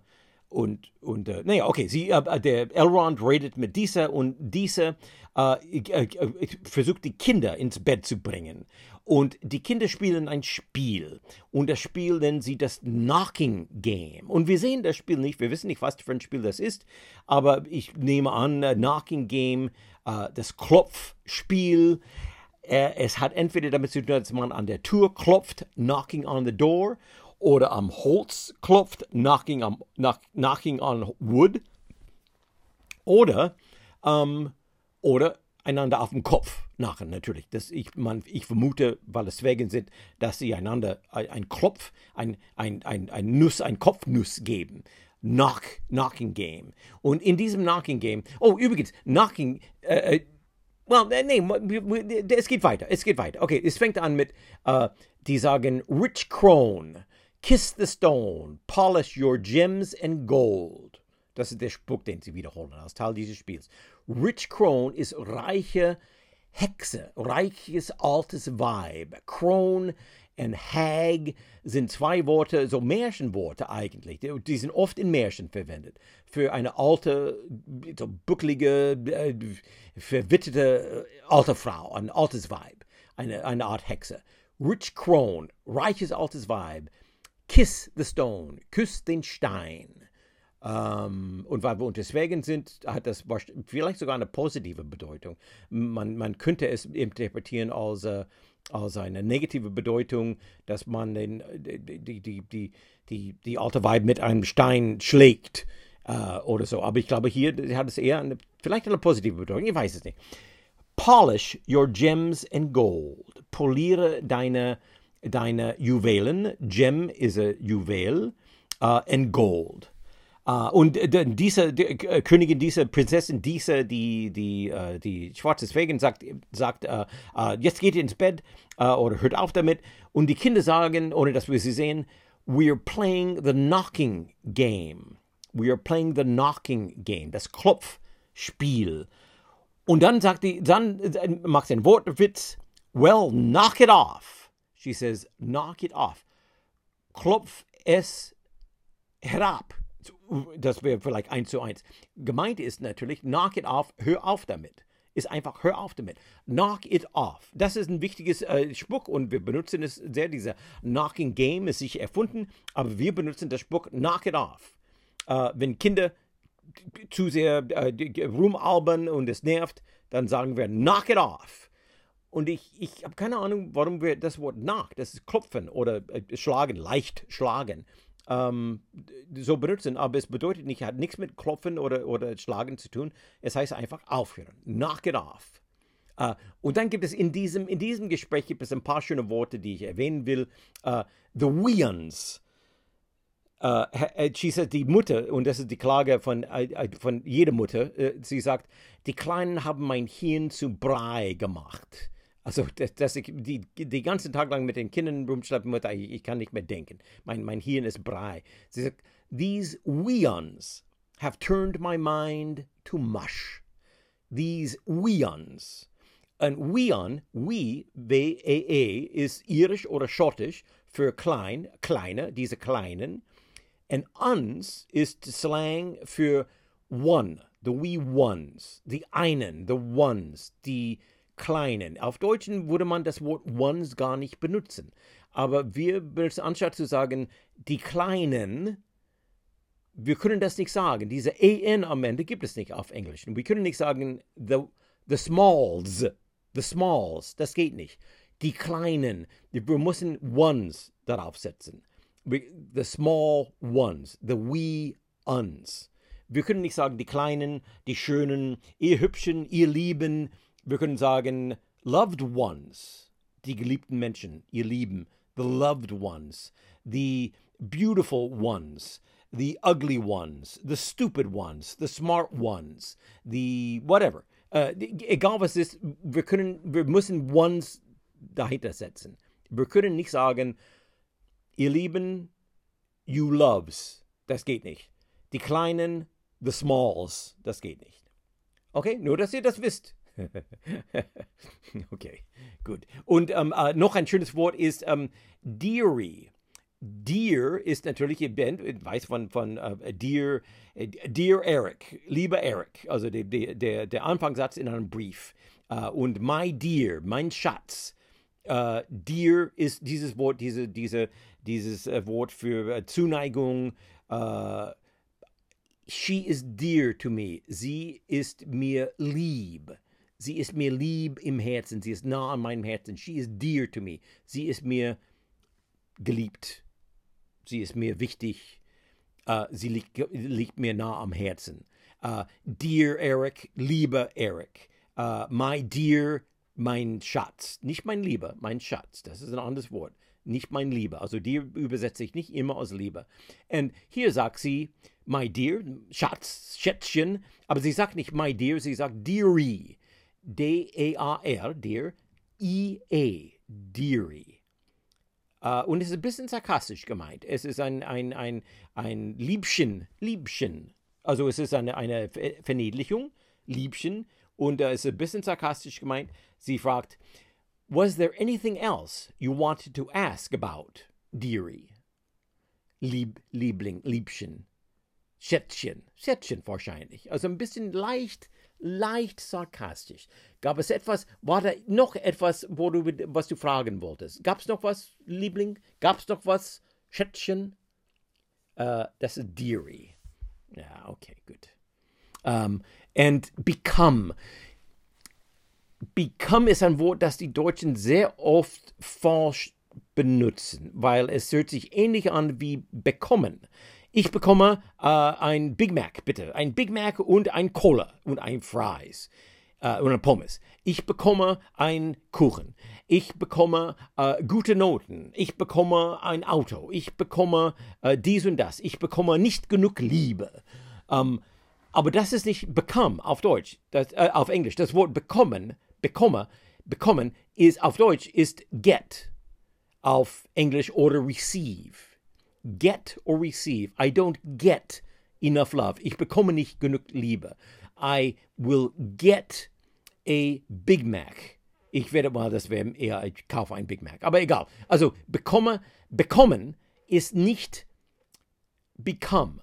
und, und äh, naja, okay, sie, äh, der Elrond redet mit dieser und dieser äh, äh, versucht die Kinder ins Bett zu bringen. Und die Kinder spielen ein Spiel. Und das Spiel nennen sie das Knocking Game. Und wir sehen das Spiel nicht, wir wissen nicht, was für ein Spiel das ist, aber ich nehme an, äh, Knocking Game, äh, das Klopfspiel. Äh, es hat entweder damit zu tun, dass man an der Tür klopft, knocking on the door, oder am Holz klopft, knocking, am, knock, knocking on wood, oder, ähm, oder einander auf den Kopf nachen, natürlich. Das, ich, man, ich vermute, weil es Zwergen sind, dass sie einander ein Klopf, ein, ein, ein, ein Nuss, ein Kopfnuss geben. Knock, Knocking Game. Und in diesem Knocking Game, oh, übrigens, Knocking, äh, äh well, nee, es geht weiter, es geht weiter. Okay, es fängt an mit, äh, die sagen, Rich Crone, kiss the stone, polish your gems and gold. Das ist der Spruch, den sie wiederholen als Teil dieses Spiels. Rich Crone ist reiche Hexe, reiches altes Weib. Crone und Hag sind zwei Worte, so Märchenworte eigentlich. Die sind oft in Märchen verwendet. Für eine alte, so bucklige, äh, verwitterte äh, alte Frau, ein altes Weib, eine, eine Art Hexe. Rich Crone, reiches altes Weib. Kiss the stone, küss den Stein. Ähm, und weil wir unterwegs sind, hat das vielleicht sogar eine positive Bedeutung. Man, man könnte es interpretieren als, äh, als eine negative Bedeutung, dass man den, die, die, die, die, die alte Weib mit einem Stein schlägt äh, oder so. Aber ich glaube, hier hat es eher eine, vielleicht eine positive Bedeutung. Ich weiß es nicht. Polish your gems and gold. Poliere deine, deine Juwelen. Gem is a Juwel. Uh, and gold. Uh, und diese die, äh, Königin, diese Prinzessin, diese, die, die, uh, die schwarze Fegen sagt, sagt uh, jetzt geht ihr ins Bett oder hört auf damit. Und die Kinder sagen, ohne dass wir sie sehen, we're playing the knocking game. We are playing the knocking game, das Klopfspiel. Und dann sagt die, dann macht sie einen Wortwitz. Well, knock it off. She says, knock it off. Klopf es herab. Das wäre vielleicht eins zu eins. Gemeint ist natürlich, knock it off, hör auf damit. Ist einfach, hör auf damit. Knock it off. Das ist ein wichtiges äh, Spruch und wir benutzen es sehr. Dieser Knocking Game ist sich erfunden, aber wir benutzen das Spruch knock it off. Äh, wenn Kinder zu sehr äh, rumalbern und es nervt, dann sagen wir knock it off. Und ich, ich habe keine Ahnung, warum wir das Wort knock, das ist klopfen oder äh, schlagen, leicht schlagen ähm, so benutzen, aber es bedeutet nicht, hat nichts mit Klopfen oder, oder Schlagen zu tun. Es heißt einfach aufhören. Knock it off. Uh, und dann gibt es in diesem, in diesem Gespräch gibt es ein paar schöne Worte, die ich erwähnen will. Uh, the Weons. Uh, she said, die Mutter, und das ist die Klage von, von jeder Mutter, sie sagt, die Kleinen haben mein Hirn zu Brei gemacht. Also, dass, dass ich die, die ganzen Tag lang mit den Kindern rumschleppen muss, ich, ich kann nicht mehr denken. Mein, mein Hirn ist Brei. Sie sagt, these weons have turned my mind to mush. These weons. Ein Weon, we, W-E-E, ist irisch oder schottisch für klein, kleine, diese kleinen. Und uns ist Slang für one, the wee ones, die einen, the ones, die Kleinen. Auf Deutschen würde man das Wort ones gar nicht benutzen. Aber wir anstatt zu sagen, die Kleinen, wir können das nicht sagen. Diese en am Ende gibt es nicht auf Englisch. Wir können nicht sagen, the, the smalls, the smalls, das geht nicht. Die Kleinen, wir müssen ones darauf setzen. The small ones, the wee uns. Wir können nicht sagen, die Kleinen, die Schönen, ihr Hübschen, ihr Lieben, wir können sagen, loved ones, die geliebten Menschen, ihr Lieben, the loved ones, the beautiful ones, the ugly ones, the stupid ones, the smart ones, the whatever. Uh, egal was ist, wir können, wir müssen ones dahinter setzen. Wir können nicht sagen, ihr Lieben, you loves, das geht nicht. Die Kleinen, the smalls, das geht nicht. Okay, nur dass ihr das wisst. okay, gut. Und ähm, äh, noch ein schönes Wort ist ähm, Deary. Dear ist natürlich, ihr weiß von, von äh, Dear, äh, Dear Eric, lieber Eric, also der, der, der Anfangssatz in einem Brief. Uh, und my dear, mein Schatz. Uh, dear ist dieses Wort, diese, diese, dieses Wort für Zuneigung. she is dear to me. Sie ist mir lieb. Sie ist mir lieb im Herzen, sie ist nah an meinem Herzen. She is dear to me. Sie ist mir geliebt. Sie ist mir wichtig. Uh, sie liegt, liegt, mir nah am Herzen. Uh, dear Eric, lieber Eric. Uh, my dear, mein Schatz. Nicht mein Lieber, mein Schatz. Das ist ein anderes Wort. Nicht mein Lieber. Also dear übersetze ich nicht immer als Lieber. Und hier sagt sie, my dear, Schatz, Schätzchen. Aber sie sagt nicht my dear, sie sagt dearie. D-E-A-R, Dear, I-E, Deary. Uh, und es ist ein bisschen sarkastisch gemeint. Es ist ein, ein, ein, ein Liebchen, Liebchen. Also es ist eine, eine Verniedlichung, Liebchen. Und uh, es ist ein bisschen sarkastisch gemeint. Sie fragt, Was there anything else you wanted to ask about, dearie? Lieb, Liebling, Liebchen. Schätzchen, Schätzchen wahrscheinlich. Also ein bisschen leicht leicht sarkastisch. Gab es etwas, war da noch etwas, wo du, was du fragen wolltest? Gab es noch was, Liebling? Gab es noch was, Schätzchen? Uh, das ist Deary. Ja, okay, gut. Um, and become. Become ist ein Wort, das die Deutschen sehr oft falsch benutzen, weil es hört sich ähnlich an wie bekommen. Ich bekomme äh, ein Big Mac, bitte. Ein Big Mac und ein Cola und ein Fries äh, und ein Pommes. Ich bekomme ein Kuchen. Ich bekomme äh, gute Noten. Ich bekomme ein Auto. Ich bekomme äh, dies und das. Ich bekomme nicht genug Liebe. Ähm, aber das ist nicht become auf Deutsch, das, äh, auf Englisch. Das Wort bekommen, bekomme, bekommen ist auf Deutsch ist get auf Englisch oder receive. Get or receive. I don't get enough love. Ich bekomme nicht genug Liebe. I will get a Big Mac. Ich werde mal das werden eher, ich kaufe ein Big Mac. Aber egal. Also bekomme, bekommen ist nicht become.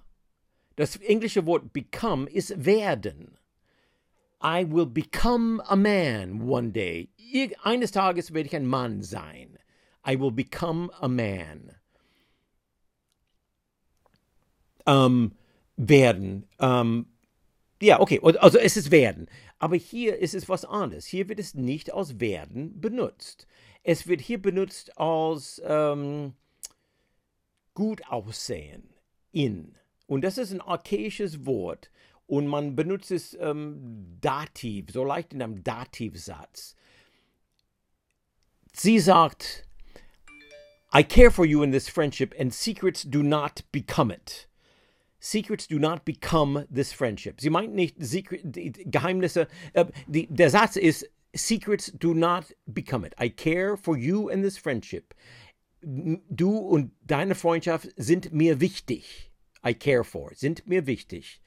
Das englische Wort become ist werden. I will become a man one day. Eines Tages werde ich ein Mann sein. I will become a man. Ähm, werden. Ähm, ja, okay, also es ist werden. Aber hier ist es was anderes. Hier wird es nicht als werden benutzt. Es wird hier benutzt als ähm, gut aussehen, in. Und das ist ein archaisches Wort. Und man benutzt es ähm, dativ, so leicht in einem Dativsatz. Sie sagt, I care for you in this friendship, and secrets do not become it. Secrets do not become this friendship. Sie meint nicht Secret, Geheimnisse. Äh, die, der Satz ist, Secrets do not become it. I care for you and this friendship. Du und deine Freundschaft sind mir wichtig. I care for, sind mir wichtig.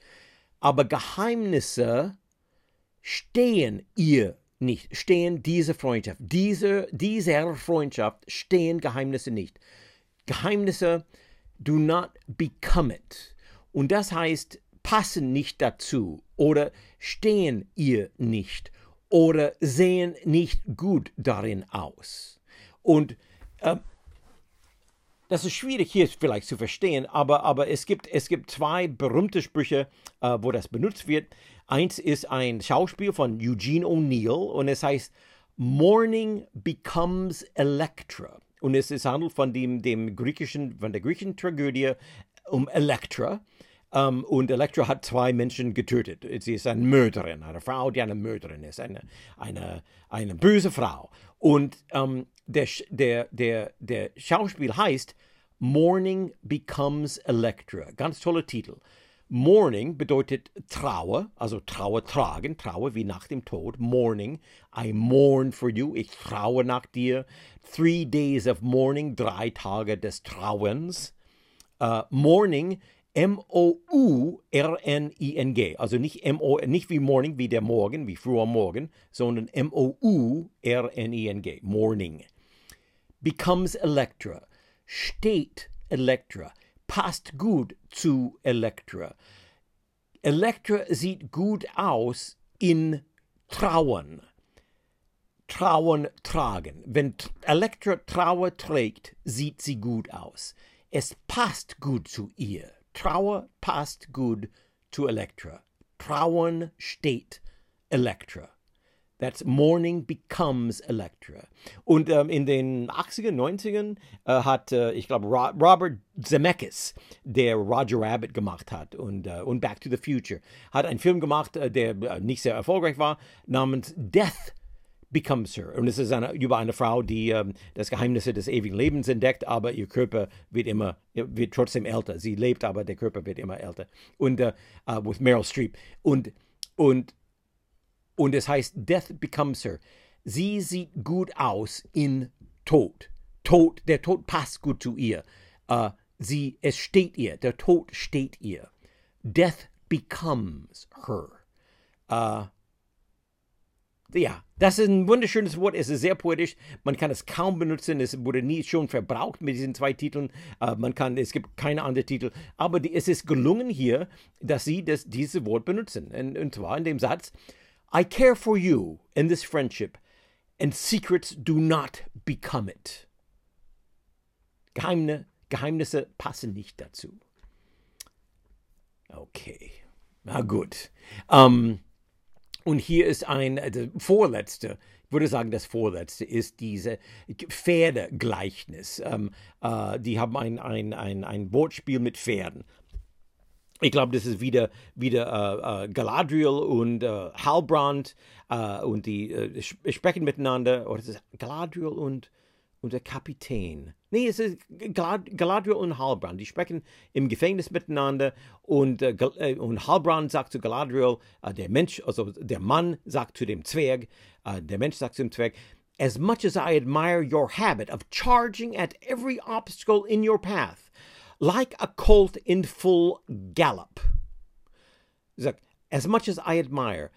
Aber Geheimnisse stehen ihr nicht, stehen diese Freundschaft, diese, dieser Freundschaft stehen Geheimnisse nicht. Geheimnisse do not become it. Und das heißt, passen nicht dazu oder stehen ihr nicht oder sehen nicht gut darin aus. Und äh, das ist schwierig hier vielleicht zu verstehen, aber, aber es, gibt, es gibt zwei berühmte Sprüche, äh, wo das benutzt wird. Eins ist ein Schauspiel von Eugene O'Neill und es heißt Morning becomes Electra. Und es ist handelt von dem, dem griechischen, von der griechischen Tragödie um Elektra. Um, und Elektra hat zwei Menschen getötet. Sie ist eine Mörderin, eine Frau, die eine Mörderin ist, eine, eine, eine böse Frau. Und um, der, der, der, der Schauspiel heißt Morning Becomes Elektra. Ganz toller Titel. Morning bedeutet Trauer, also Trauer tragen, Trauer wie nach dem Tod. Morning, I mourn for you, ich traue nach dir. Three days of mourning, drei Tage des Trauens. Uh, morning M-O-U-R-N-I-N-G. Also nicht, M-O, nicht wie Morning, wie der Morgen, wie früher Morgen, sondern M-O-U-R-N-I-N-G. Morning. Becomes Electra. Steht Electra. Passt gut zu Electra. Electra sieht gut aus in Trauern. Trauern tragen. Wenn Electra Trauer trägt, sieht sie gut aus. Es passt gut zu ihr. Trauer passt gut zu Elektra. Trauern steht Elektra. That's Mourning becomes Elektra. Und ähm, in den 80er, 90ern äh, hat, äh, ich glaube, Ro Robert Zemeckis, der Roger Rabbit gemacht hat und, äh, und Back to the Future, hat einen Film gemacht, äh, der äh, nicht sehr erfolgreich war, namens Death becomes her. Und es ist eine, über eine Frau, die ähm, das Geheimnis des ewigen Lebens entdeckt, aber ihr Körper wird immer, wird trotzdem älter. Sie lebt, aber der Körper wird immer älter. Und uh, uh, with Meryl Streep. Und, und, und es heißt Death becomes her. Sie sieht gut aus in Tod. Tod, der Tod passt gut zu ihr. Uh, sie, es steht ihr, der Tod steht ihr. Death becomes her. Uh, ja, das ist ein wunderschönes Wort. Es ist sehr poetisch. Man kann es kaum benutzen. Es wurde nie schon verbraucht mit diesen zwei Titeln. Uh, man kann, es gibt keine anderen Titel. Aber die, es ist gelungen hier, dass sie das, dieses Wort benutzen. Und, und zwar in dem Satz: I care for you in this friendship, and secrets do not become it. Geheimne, Geheimnisse passen nicht dazu. Okay, na gut. Ähm, und hier ist ein, das vorletzte, ich würde sagen, das vorletzte ist diese Pferdegleichnis. Ähm, äh, die haben ein, ein, ein, ein Wortspiel mit Pferden. Ich glaube, das ist wieder, wieder äh, äh, Galadriel und äh, Halbrand äh, und die äh, sprechen miteinander. Oder ist es Galadriel und, und der Kapitän? Nee, es ist Galad Galadriel und Halbrand. Die sprechen im Gefängnis miteinander und, äh, und Halbrand sagt zu Galadriel, der Mensch, also der Mann sagt zu dem Zwerg, der Mensch sagt zu dem Zwerg, As much as I admire your habit of charging at every obstacle in your path, like a colt in full gallop. Sagt, as much as I admire,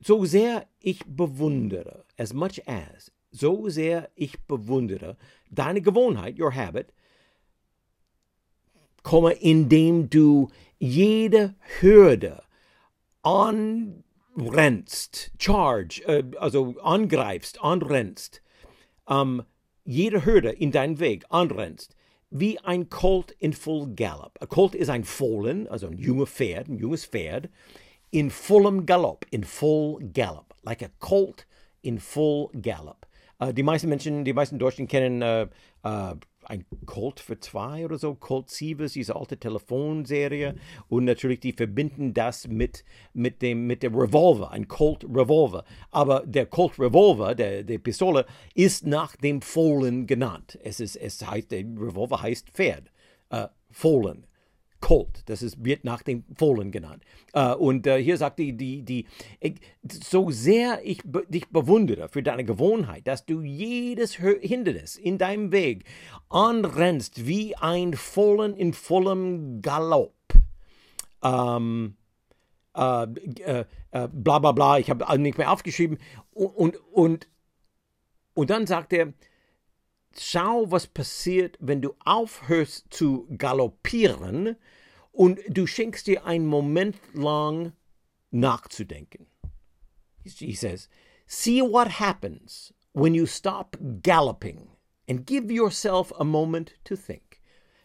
so sehr ich bewundere, as much as, so sehr ich bewundere, deine Gewohnheit, your habit, komme, indem du jede Hürde anrennst, charge, äh, also angreifst, anrennst, ähm, jede Hürde in deinen Weg anrennst, wie ein Colt in Full Gallop. Ein Colt ist ein Fohlen, also ein junger Pferd, ein junges Pferd, in vollem Galopp, in Full Gallop. Like a Colt in Full Gallop. Uh, die meisten Menschen, die meisten Deutschen kennen uh, uh, ein Colt für zwei oder so, Colt Sievers, diese alte Telefonserie. Und natürlich, die verbinden das mit, mit, dem, mit der Revolver, ein Colt Revolver. Aber der Colt Revolver, der, der Pistole, ist nach dem Fohlen genannt. Es, ist, es heißt, der Revolver heißt Pferd. Äh, Fohlen. Colt. Das ist, wird nach dem Fohlen genannt. Äh, und äh, hier sagt die, die, die ich, so sehr ich be, dich bewundere für deine Gewohnheit, dass du jedes Hindernis in deinem Weg anrennst wie ein Fohlen in vollem Galopp. Ähm, äh, äh, äh, bla bla bla, ich habe nicht mehr aufgeschrieben. Und, und, und, und dann sagt er, schau, was passiert, wenn du aufhörst zu galoppieren und du schenkst dir einen Moment lang nachzudenken. He says, see what happens when you stop galloping and give yourself a moment to think.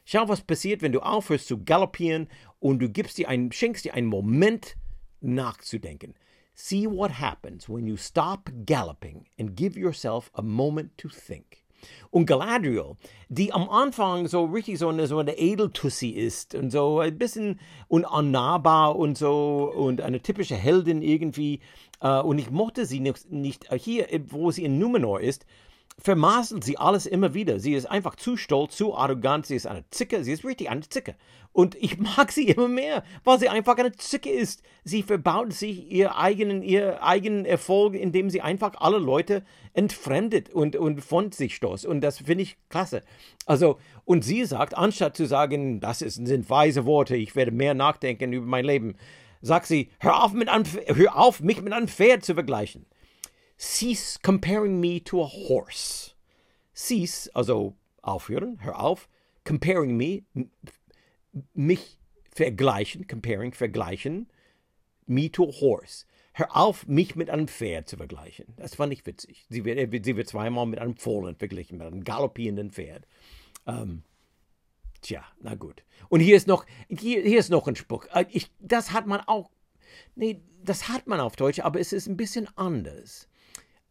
Schau, was passiert, wenn du aufhörst zu galoppieren und du gibst dir einen, schenkst dir einen Moment nachzudenken. See what happens when you stop galloping and give yourself a moment to think. Und Galadriel, die am Anfang so richtig so eine, so eine Edeltussi ist und so ein bisschen unnahbar und so und eine typische Heldin irgendwie. Äh, und ich mochte sie nicht, nicht hier, wo sie in Numenor ist vermaßelt sie alles immer wieder. Sie ist einfach zu stolz, zu arrogant, sie ist eine Zicke, sie ist richtig eine Zicke. Und ich mag sie immer mehr, weil sie einfach eine Zicke ist. Sie verbaut sich ihr eigenen, ihr eigenen Erfolg, indem sie einfach alle Leute entfremdet und, und von sich stoßt. Und das finde ich klasse. Also, und sie sagt, anstatt zu sagen, das ist, sind weise Worte, ich werde mehr nachdenken über mein Leben, sagt sie, hör auf, mit einem, hör auf mich mit einem Pferd zu vergleichen. Cease comparing me to a horse. Cease, also aufhören, hör auf. Comparing me, mich vergleichen, comparing, vergleichen, me to a horse. Hör auf, mich mit einem Pferd zu vergleichen. Das fand ich witzig. Sie wird, sie wird zweimal mit einem Fohlen verglichen, mit einem galoppierenden Pferd. Ähm, tja, na gut. Und hier ist noch, hier, hier ist noch ein Spruch. Äh, ich, das hat man auch, nee, das hat man auf Deutsch, aber es ist ein bisschen anders.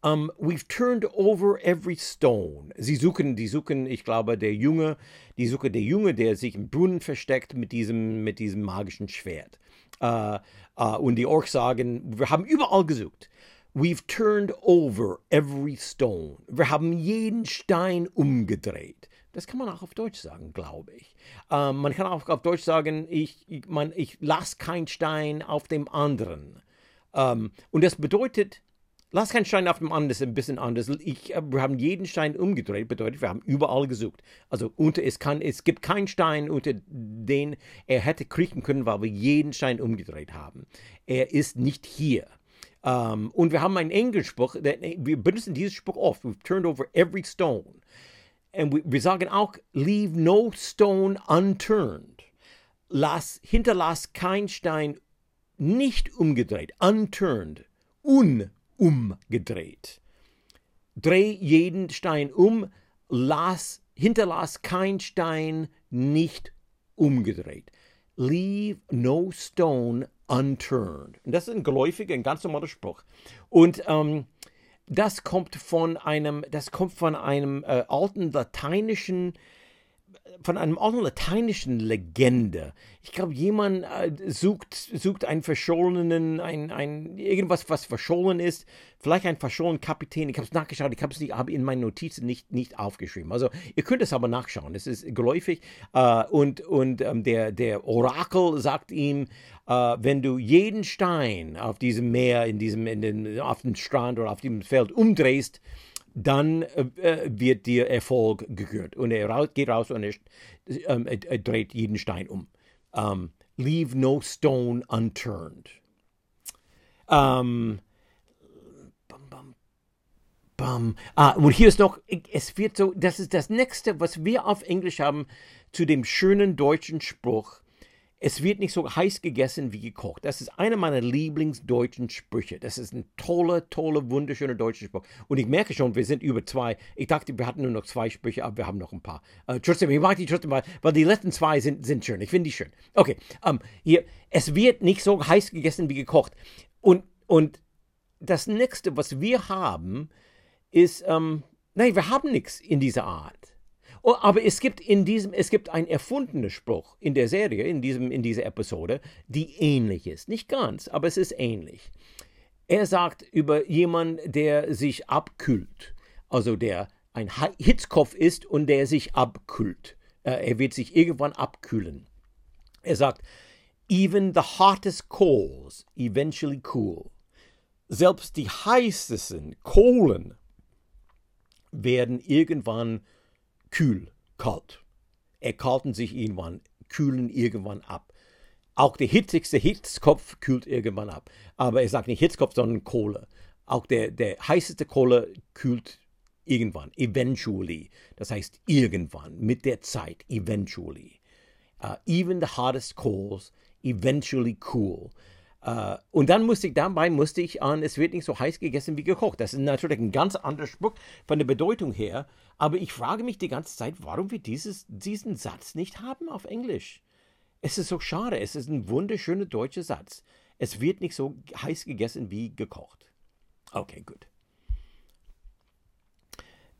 Um, we've turned over every stone. Sie suchen, die suchen, ich glaube, der Junge, die suchen der Junge, der sich im Brunnen versteckt mit diesem, mit diesem magischen Schwert. Uh, uh, und die Orks sagen, wir haben überall gesucht. We've turned over every stone. Wir haben jeden Stein umgedreht. Das kann man auch auf Deutsch sagen, glaube ich. Ähm, man kann auch auf Deutsch sagen, ich, ich, ich lasse keinen Stein auf dem anderen. Ähm, und das bedeutet, Lass keinen Stein auf dem anderen, ein bisschen anders. Ich, äh, wir haben jeden Stein umgedreht, bedeutet, wir haben überall gesucht. Also unter, es, kann, es gibt keinen Stein, unter den er hätte kriechen können, weil wir jeden Stein umgedreht haben. Er ist nicht hier. Um, ähm, und wir haben einen Engelspruch, wir benutzen dieses Spruch oft. We've turned over every stone. Und wir sagen auch, leave no stone unturned. Lass, hinterlass kein Stein nicht umgedreht, unturned, un umgedreht. Dreh jeden Stein um, lass, hinterlass kein Stein nicht umgedreht. Leave no stone unturned. Und das ist ein geläufiger, ein ganz normaler Spruch. Und ähm, das kommt von einem, das kommt von einem äh, alten lateinischen von einem alten lateinischen Legende. Ich glaube, jemand äh, sucht, sucht einen verschollenen, ein, ein, irgendwas, was verschollen ist. Vielleicht ein verschollenen Kapitän. Ich habe es nachgeschaut, ich habe es nicht, in meinen Notizen nicht, nicht aufgeschrieben. Also, ihr könnt es aber nachschauen. Es ist geläufig. Äh, und und ähm, der, der Orakel sagt ihm, äh, wenn du jeden Stein auf diesem Meer, in diesem, in den, auf dem Strand oder auf dem Feld umdrehst, dann äh, wird dir Erfolg gegürt. Und er raus, geht raus und er, ähm, er, dreht jeden Stein um. Um, ähm, leave no stone unturned. Um, bam, bam, bam. Ah, und hier ist noch, es wird so, das ist das nächste, was wir auf Englisch haben zu dem schönen deutschen Spruch, es wird nicht so heiß gegessen wie gekocht. Das ist einer meiner Lieblingsdeutschen Sprüche. Das ist ein toller, toller, wunderschöner deutscher Spruch. Und ich merke schon, wir sind über zwei. Ich dachte, wir hatten nur noch zwei Sprüche, aber wir haben noch ein paar. Äh, trotzdem, ich mag die trotzdem mal, weil die letzten zwei sind, sind schön. Ich finde die schön. Okay, ähm, hier, es wird nicht so heiß gegessen wie gekocht. Und, und das nächste, was wir haben, ist, ähm, nein, wir haben nichts in dieser Art. Oh, aber es gibt in diesem, es gibt einen erfundenen Spruch in der Serie, in, diesem, in dieser Episode, die ähnlich ist. Nicht ganz, aber es ist ähnlich. Er sagt über jemanden, der sich abkühlt, also der ein Hitzkopf ist und der sich abkühlt. Äh, er wird sich irgendwann abkühlen. Er sagt, even the hottest coals eventually cool. Selbst die heißesten Kohlen werden irgendwann kühl, kalt. Erkalten sich irgendwann, kühlen irgendwann ab. Auch der hitzigste Hitzkopf kühlt irgendwann ab. Aber er sagt nicht Hitzkopf, sondern Kohle. Auch der, der heißeste Kohle kühlt irgendwann, eventually. Das heißt irgendwann, mit der Zeit, eventually. Uh, even the hottest coals eventually cool. Uh, und dann musste ich, dabei musste ich an, es wird nicht so heiß gegessen wie gekocht. Das ist natürlich ein ganz anderer Spruch von der Bedeutung her. Aber ich frage mich die ganze Zeit, warum wir dieses, diesen Satz nicht haben auf Englisch. Es ist so schade. Es ist ein wunderschöner deutscher Satz. Es wird nicht so heiß gegessen wie gekocht. Okay, gut.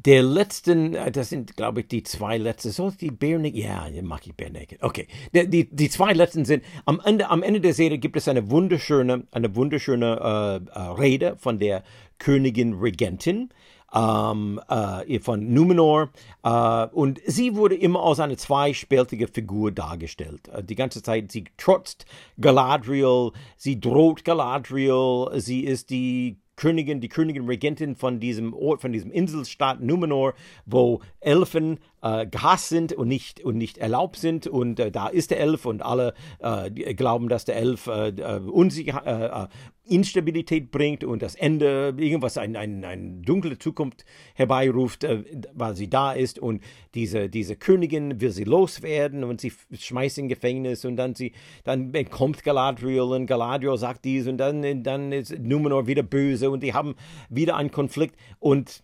Der letzten, äh, das sind, glaube ich, die zwei letzten. So die Bare. Ja, den mag ich Bare. Okay. Die, die, die, zwei letzten sind, am Ende, am Ende der Serie gibt es eine wunderschöne, eine wunderschöne äh, äh, Rede von der Königin Regentin. Ähm, äh, von Numenor. Äh, und sie wurde immer als eine zweispältige Figur dargestellt. Äh, die ganze Zeit, sie trotzt Galadriel, sie droht Galadriel, sie ist die Königin, die Königin Regentin von diesem Ort, von diesem Inselstaat Numenor, wo Elfen äh, gehasst sind und nicht, und nicht erlaubt sind. Und äh, da ist der Elf und alle äh, glauben, dass der Elf äh, äh, Unsicher, äh, Instabilität bringt und das Ende, irgendwas, eine ein, ein dunkle Zukunft herbeiruft, weil sie da ist. Und diese, diese Königin will sie loswerden und sie schmeißt in Gefängnis und dann, sie, dann kommt Galadriel und Galadriel sagt dies und dann, dann ist Numenor wieder böse und die haben wieder einen Konflikt und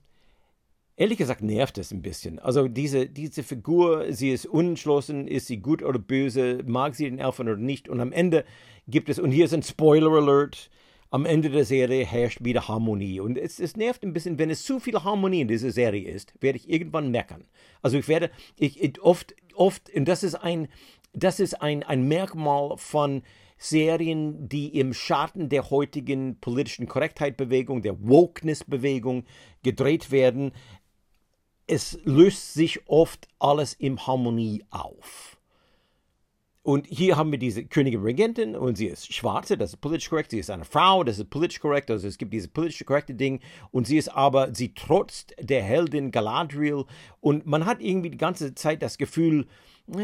Ehrlich gesagt nervt es ein bisschen. Also diese, diese Figur, sie ist unentschlossen, ist sie gut oder böse, mag sie den Elfen oder nicht. Und am Ende gibt es, und hier ist ein Spoiler Alert, am Ende der Serie herrscht wieder Harmonie. Und es, es nervt ein bisschen, wenn es zu viel Harmonie in dieser Serie ist, werde ich irgendwann meckern. Also ich werde, ich, ich oft, oft, und das ist ein, das ist ein, ein Merkmal von Serien, die im Schatten der heutigen politischen Korrektheit-Bewegung, der Wokeness-Bewegung gedreht werden es löst sich oft alles in Harmonie auf. Und hier haben wir diese Königin Regentin und sie ist schwarze, das ist politisch korrekt. Sie ist eine Frau, das ist politisch korrekt. Also es gibt diese politisch korrekte Ding. Und sie ist aber, sie trotzt der Heldin Galadriel. Und man hat irgendwie die ganze Zeit das Gefühl,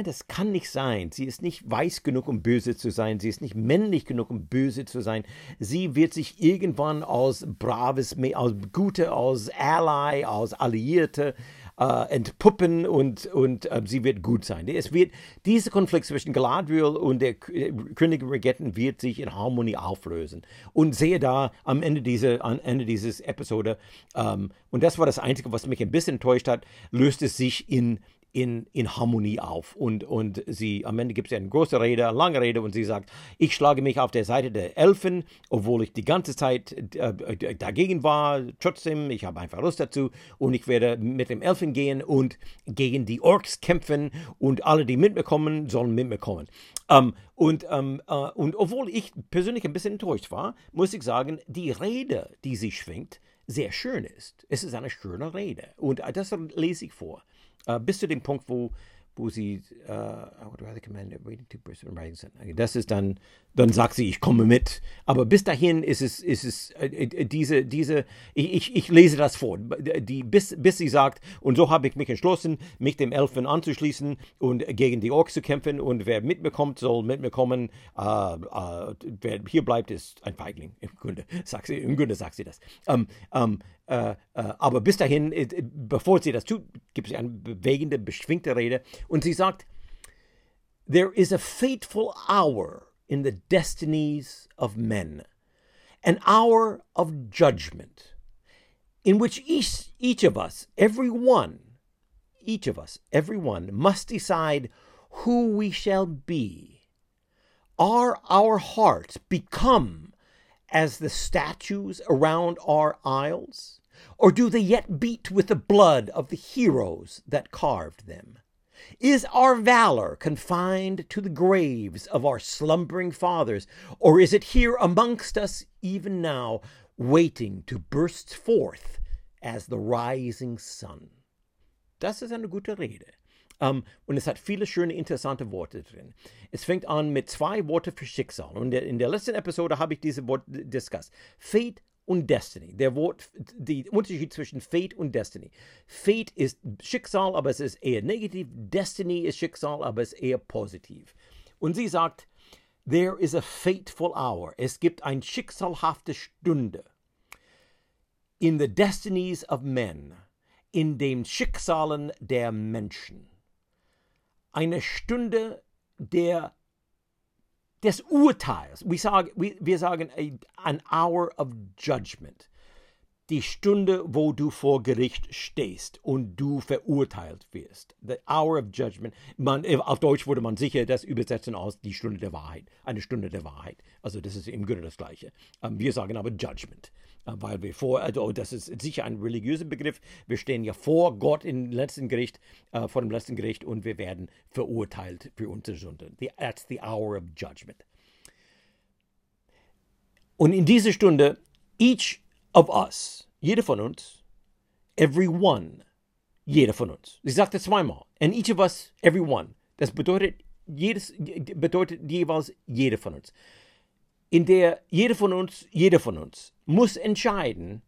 das kann nicht sein. Sie ist nicht weiß genug, um böse zu sein. Sie ist nicht männlich genug, um böse zu sein. Sie wird sich irgendwann aus braves, aus Gute, aus Ally, aus Alliierte äh, entpuppen und, und äh, sie wird gut sein. Es wird, dieser Konflikt zwischen Galadriel und der äh, Königin Regetten wird sich in Harmonie auflösen. Und sehe da am Ende, dieser, am Ende dieses Episode, ähm, und das war das Einzige, was mich ein bisschen enttäuscht hat, löst es sich in in, in Harmonie auf. Und, und sie, am Ende gibt es eine große Rede, eine lange Rede, und sie sagt, ich schlage mich auf der Seite der Elfen, obwohl ich die ganze Zeit äh, dagegen war. Trotzdem, ich habe einfach Lust dazu und ich werde mit dem Elfen gehen und gegen die Orks kämpfen und alle, die mit mir kommen, sollen mit mir kommen. Ähm, und, ähm, äh, und obwohl ich persönlich ein bisschen enttäuscht war, muss ich sagen, die Rede, die sie schwingt, sehr schön ist. Es ist eine schöne Rede. Und das lese ich vor. Uh, bis zu dem Punkt, wo, wo sie, I would rather command it waiting to person writing. Das ist dann, dann sagt sie, ich komme mit. Aber bis dahin ist es, ist es äh, äh, diese, diese, ich, ich lese das vor, die, bis, bis sie sagt, und so habe ich mich entschlossen, mich dem Elfen anzuschließen und gegen die Orks zu kämpfen. Und wer mit mir kommt, soll mit mir kommen. Uh, wer hier bleibt, ist ein Feigling. Im Grunde sagt sie, im Grunde sagt sie das. Um, um, äh, äh, aber bis dahin, äh, bevor sie das tut, gibt es eine bewegende, beschwingte Rede. Und sie sagt, There is a fateful hour in the destinies of men, an hour of judgment, in which each, each of us, every one, each of us, every one, must decide who we shall be. Are our hearts become as the statues around our aisles? Or do they yet beat with the blood of the heroes that carved them? Is our valor confined to the graves of our slumbering fathers, or is it here amongst us even now, waiting to burst forth as the rising sun? Das ist eine gute Rede. Um, und es hat viele schöne, interessante Worte drin. Es fängt an mit zwei Worten für Schicksal. Und in der letzten Episode habe ich diese Worte discussed. Fate und Destiny. Der Wort, die Unterschied zwischen Fate und Destiny. Fate ist Schicksal, aber es ist eher negativ. Destiny ist Schicksal, aber es ist eher positiv. Und sie sagt, there is a fateful hour. Es gibt eine schicksalhafte Stunde. In the destinies of men. In den Schicksalen der Menschen eine Stunde der, des Urteils. Wir sagen, wir sagen an hour of judgment. Die Stunde, wo du vor Gericht stehst und du verurteilt wirst. The hour of judgment. Man, auf Deutsch würde man sicher das übersetzen aus die Stunde der Wahrheit. Eine Stunde der Wahrheit. Also das ist im Grunde das Gleiche. Ähm, wir sagen aber Judgment. Weil wir vor, also das ist sicher ein religiöser Begriff, wir stehen ja vor Gott im letzten Gericht, äh, vor dem letzten Gericht und wir werden verurteilt für unsere Sünden. That's the hour of judgment. Und in dieser Stunde, each of us, jeder von uns, every one, jeder von uns. Ich sagte zweimal. And each of us, every one. Das bedeutet, jedes, bedeutet jeweils jeder von uns in der jeder von uns, jeder von uns muss entscheiden,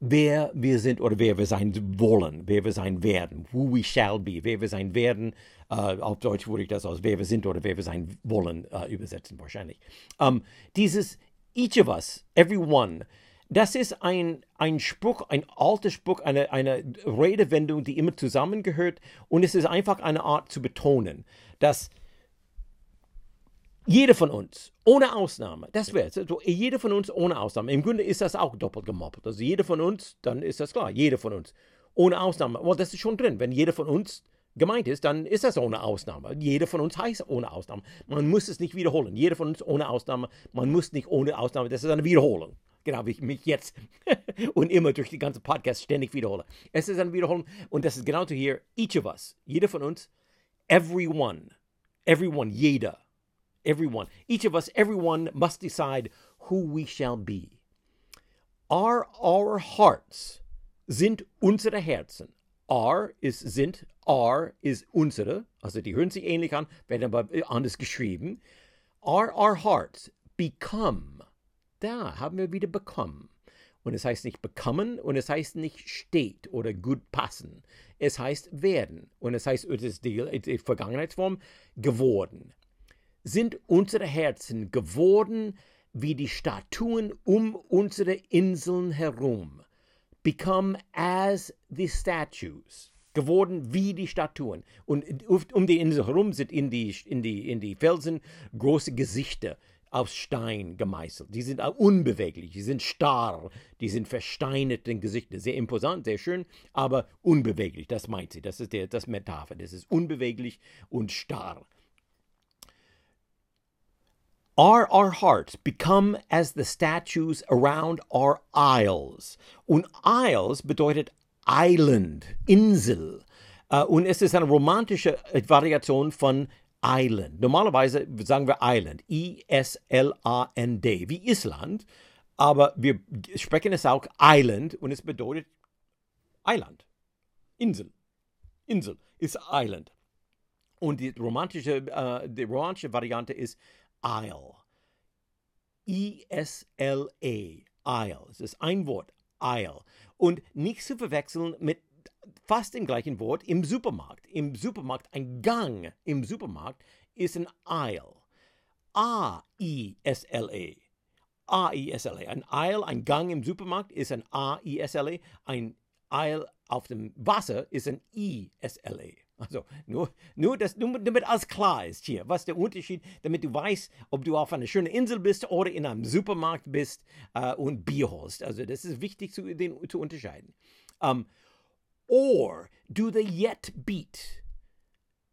wer wir sind oder wer wir sein wollen, wer wir sein werden, who we shall be, wer wir sein werden. Uh, auf Deutsch würde ich das aus wer wir sind oder wer wir sein wollen uh, übersetzen wahrscheinlich. Um, dieses each of us, every one, das ist ein, ein Spruch, ein alter Spruch, eine, eine Redewendung, die immer zusammengehört und es ist einfach eine Art zu betonen, dass jeder von uns, ohne Ausnahme, das wäre es. Also jeder von uns ohne Ausnahme. Im Grunde ist das auch doppelt gemoppelt. Also jeder von uns, dann ist das klar, jeder von uns. Ohne Ausnahme. Well, das ist schon drin. Wenn jeder von uns gemeint ist, dann ist das ohne Ausnahme. Jeder von uns heißt ohne Ausnahme. Man muss es nicht wiederholen. Jeder von uns ohne Ausnahme. Man muss nicht ohne Ausnahme. Das ist eine Wiederholung. Genau wie ich mich jetzt und immer durch die ganze Podcast ständig wiederhole. Es ist eine Wiederholung und das ist genauso hier. Each of us, jeder von uns, everyone, everyone, jeder everyone, each of us, everyone must decide who we shall be. Are our hearts, sind unsere Herzen. Are ist sind, are ist unsere, also die hören sich ähnlich an, werden aber anders geschrieben. Are our hearts become, da haben wir wieder become. Und es heißt nicht bekommen und es heißt nicht steht oder gut passen. Es heißt werden. Und es heißt, es ist die, die Vergangenheitsform geworden sind unsere Herzen geworden wie die Statuen um unsere Inseln herum. Become as the statues. Geworden wie die Statuen. Und um die Insel herum sind in die, in die, in die Felsen große Gesichter aus Stein gemeißelt. Die sind unbeweglich, die sind starr, die sind versteinert in Gesichter. Sehr imposant, sehr schön, aber unbeweglich. Das meint sie. Das ist der, das Metapher. Das ist unbeweglich und starr. Are our hearts become as the statues around our isles? Und Isles bedeutet Island, Insel. Uh, und es ist eine romantische Variation von Island. Normalerweise sagen wir Island, I-S-L-A-N-D, wie Island, aber wir sprechen es auch Island und es bedeutet Island, Insel. Insel ist Island. Und die romantische, uh, die romantische Variante ist Isle. I-S-L-E, Isle. Es ist ein Wort, Isle. Und nicht zu verwechseln mit fast dem gleichen Wort im Supermarkt. Im Supermarkt, ein Gang im Supermarkt ist ein Aisle. A-I-S-L-E. A-I-S-L-E. Ein Aisle, ein Gang im Supermarkt ist ein A-I-S-L-E. Ein Aisle auf dem Wasser ist ein I-S-L-E. Also nur, nur, das, nur damit alles klar ist hier, was der Unterschied, damit du weißt, ob du auf einer schönen Insel bist oder in einem Supermarkt bist äh, und Bier holst. Also das ist wichtig zu, den, zu unterscheiden. Um, Or do they yet beat?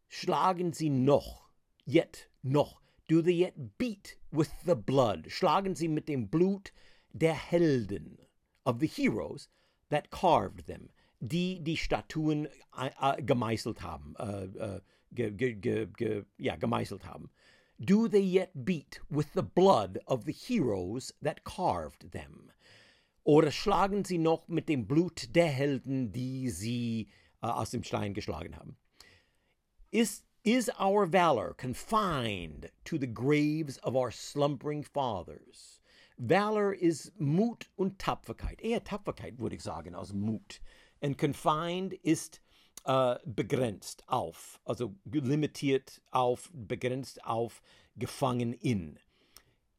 Schlagen sie noch, yet, noch, do they yet beat with the blood? Schlagen sie mit dem Blut der Helden, of the heroes that carved them, die die Statuen uh, gemeißelt haben, uh, uh, ge, ge, ge, ja, gemeißelt haben. Do they yet beat with the blood of the heroes that carved them? Oder schlagen sie noch mit dem Blut der Helden, die sie äh, aus dem Stein geschlagen haben? Is, is our valor confined to the graves of our slumbering fathers? Valor is Mut und Tapferkeit. Eher Tapferkeit, würde ich sagen, als Mut. Und confined ist äh, begrenzt auf, also limitiert auf, begrenzt auf, gefangen in.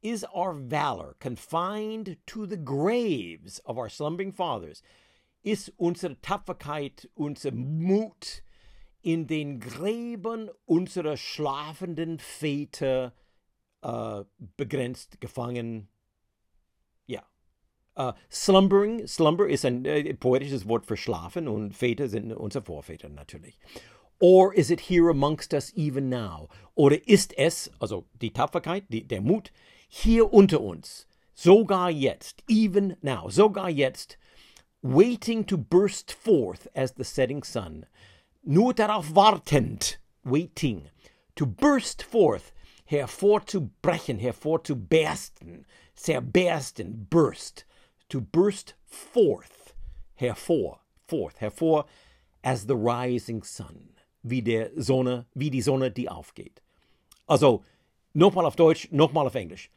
Is our valor confined to the graves of our slumbering fathers? Ist unsere Tapferkeit, unser Mut in den Gräben unserer schlafenden Väter äh, begrenzt, gefangen? Uh, slumbering, slumber ist ein äh, poetisches Wort für schlafen und Väter sind unsere Vorväter natürlich. Or is it here amongst us even now? Oder ist es, also die Tapferkeit, die, der Mut, hier unter uns, sogar jetzt, even now, sogar jetzt, waiting to burst forth as the setting sun, nur darauf wartend, waiting, to burst forth, hervorzubrechen, hervorzubersten, zerbersten, burst, to burst forth, hervor, forth, hervor, as the rising sun, wie der Sonne, wie die Sonne, die aufgeht. Also, Nochmal auf Deutsch, nochmal auf Englisch.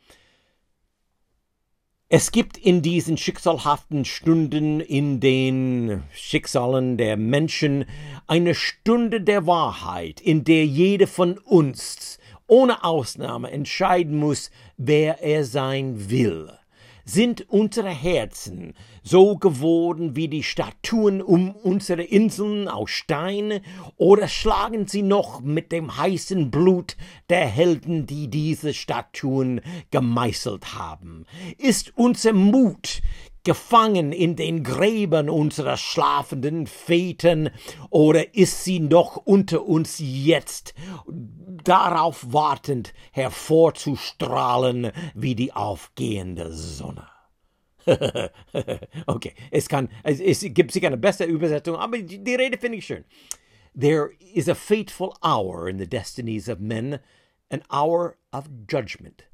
Es gibt in diesen schicksalhaften Stunden in den Schicksalen der Menschen eine Stunde der Wahrheit, in der jeder von uns ohne Ausnahme entscheiden muss, wer er sein will. Sind unsere Herzen so geworden wie die Statuen um unsere Inseln aus Stein, oder schlagen sie noch mit dem heißen Blut der Helden, die diese Statuen gemeißelt haben? Ist unser Mut gefangen in den Gräbern unserer schlafenden Vätern, oder ist sie noch unter uns jetzt, darauf wartend hervorzustrahlen wie die aufgehende Sonne? okay, es kann, es, es gibt sicher eine bessere Übersetzung, aber die, Rede finde ich schön. There is a fateful hour in the destinies of men, an hour of judgment,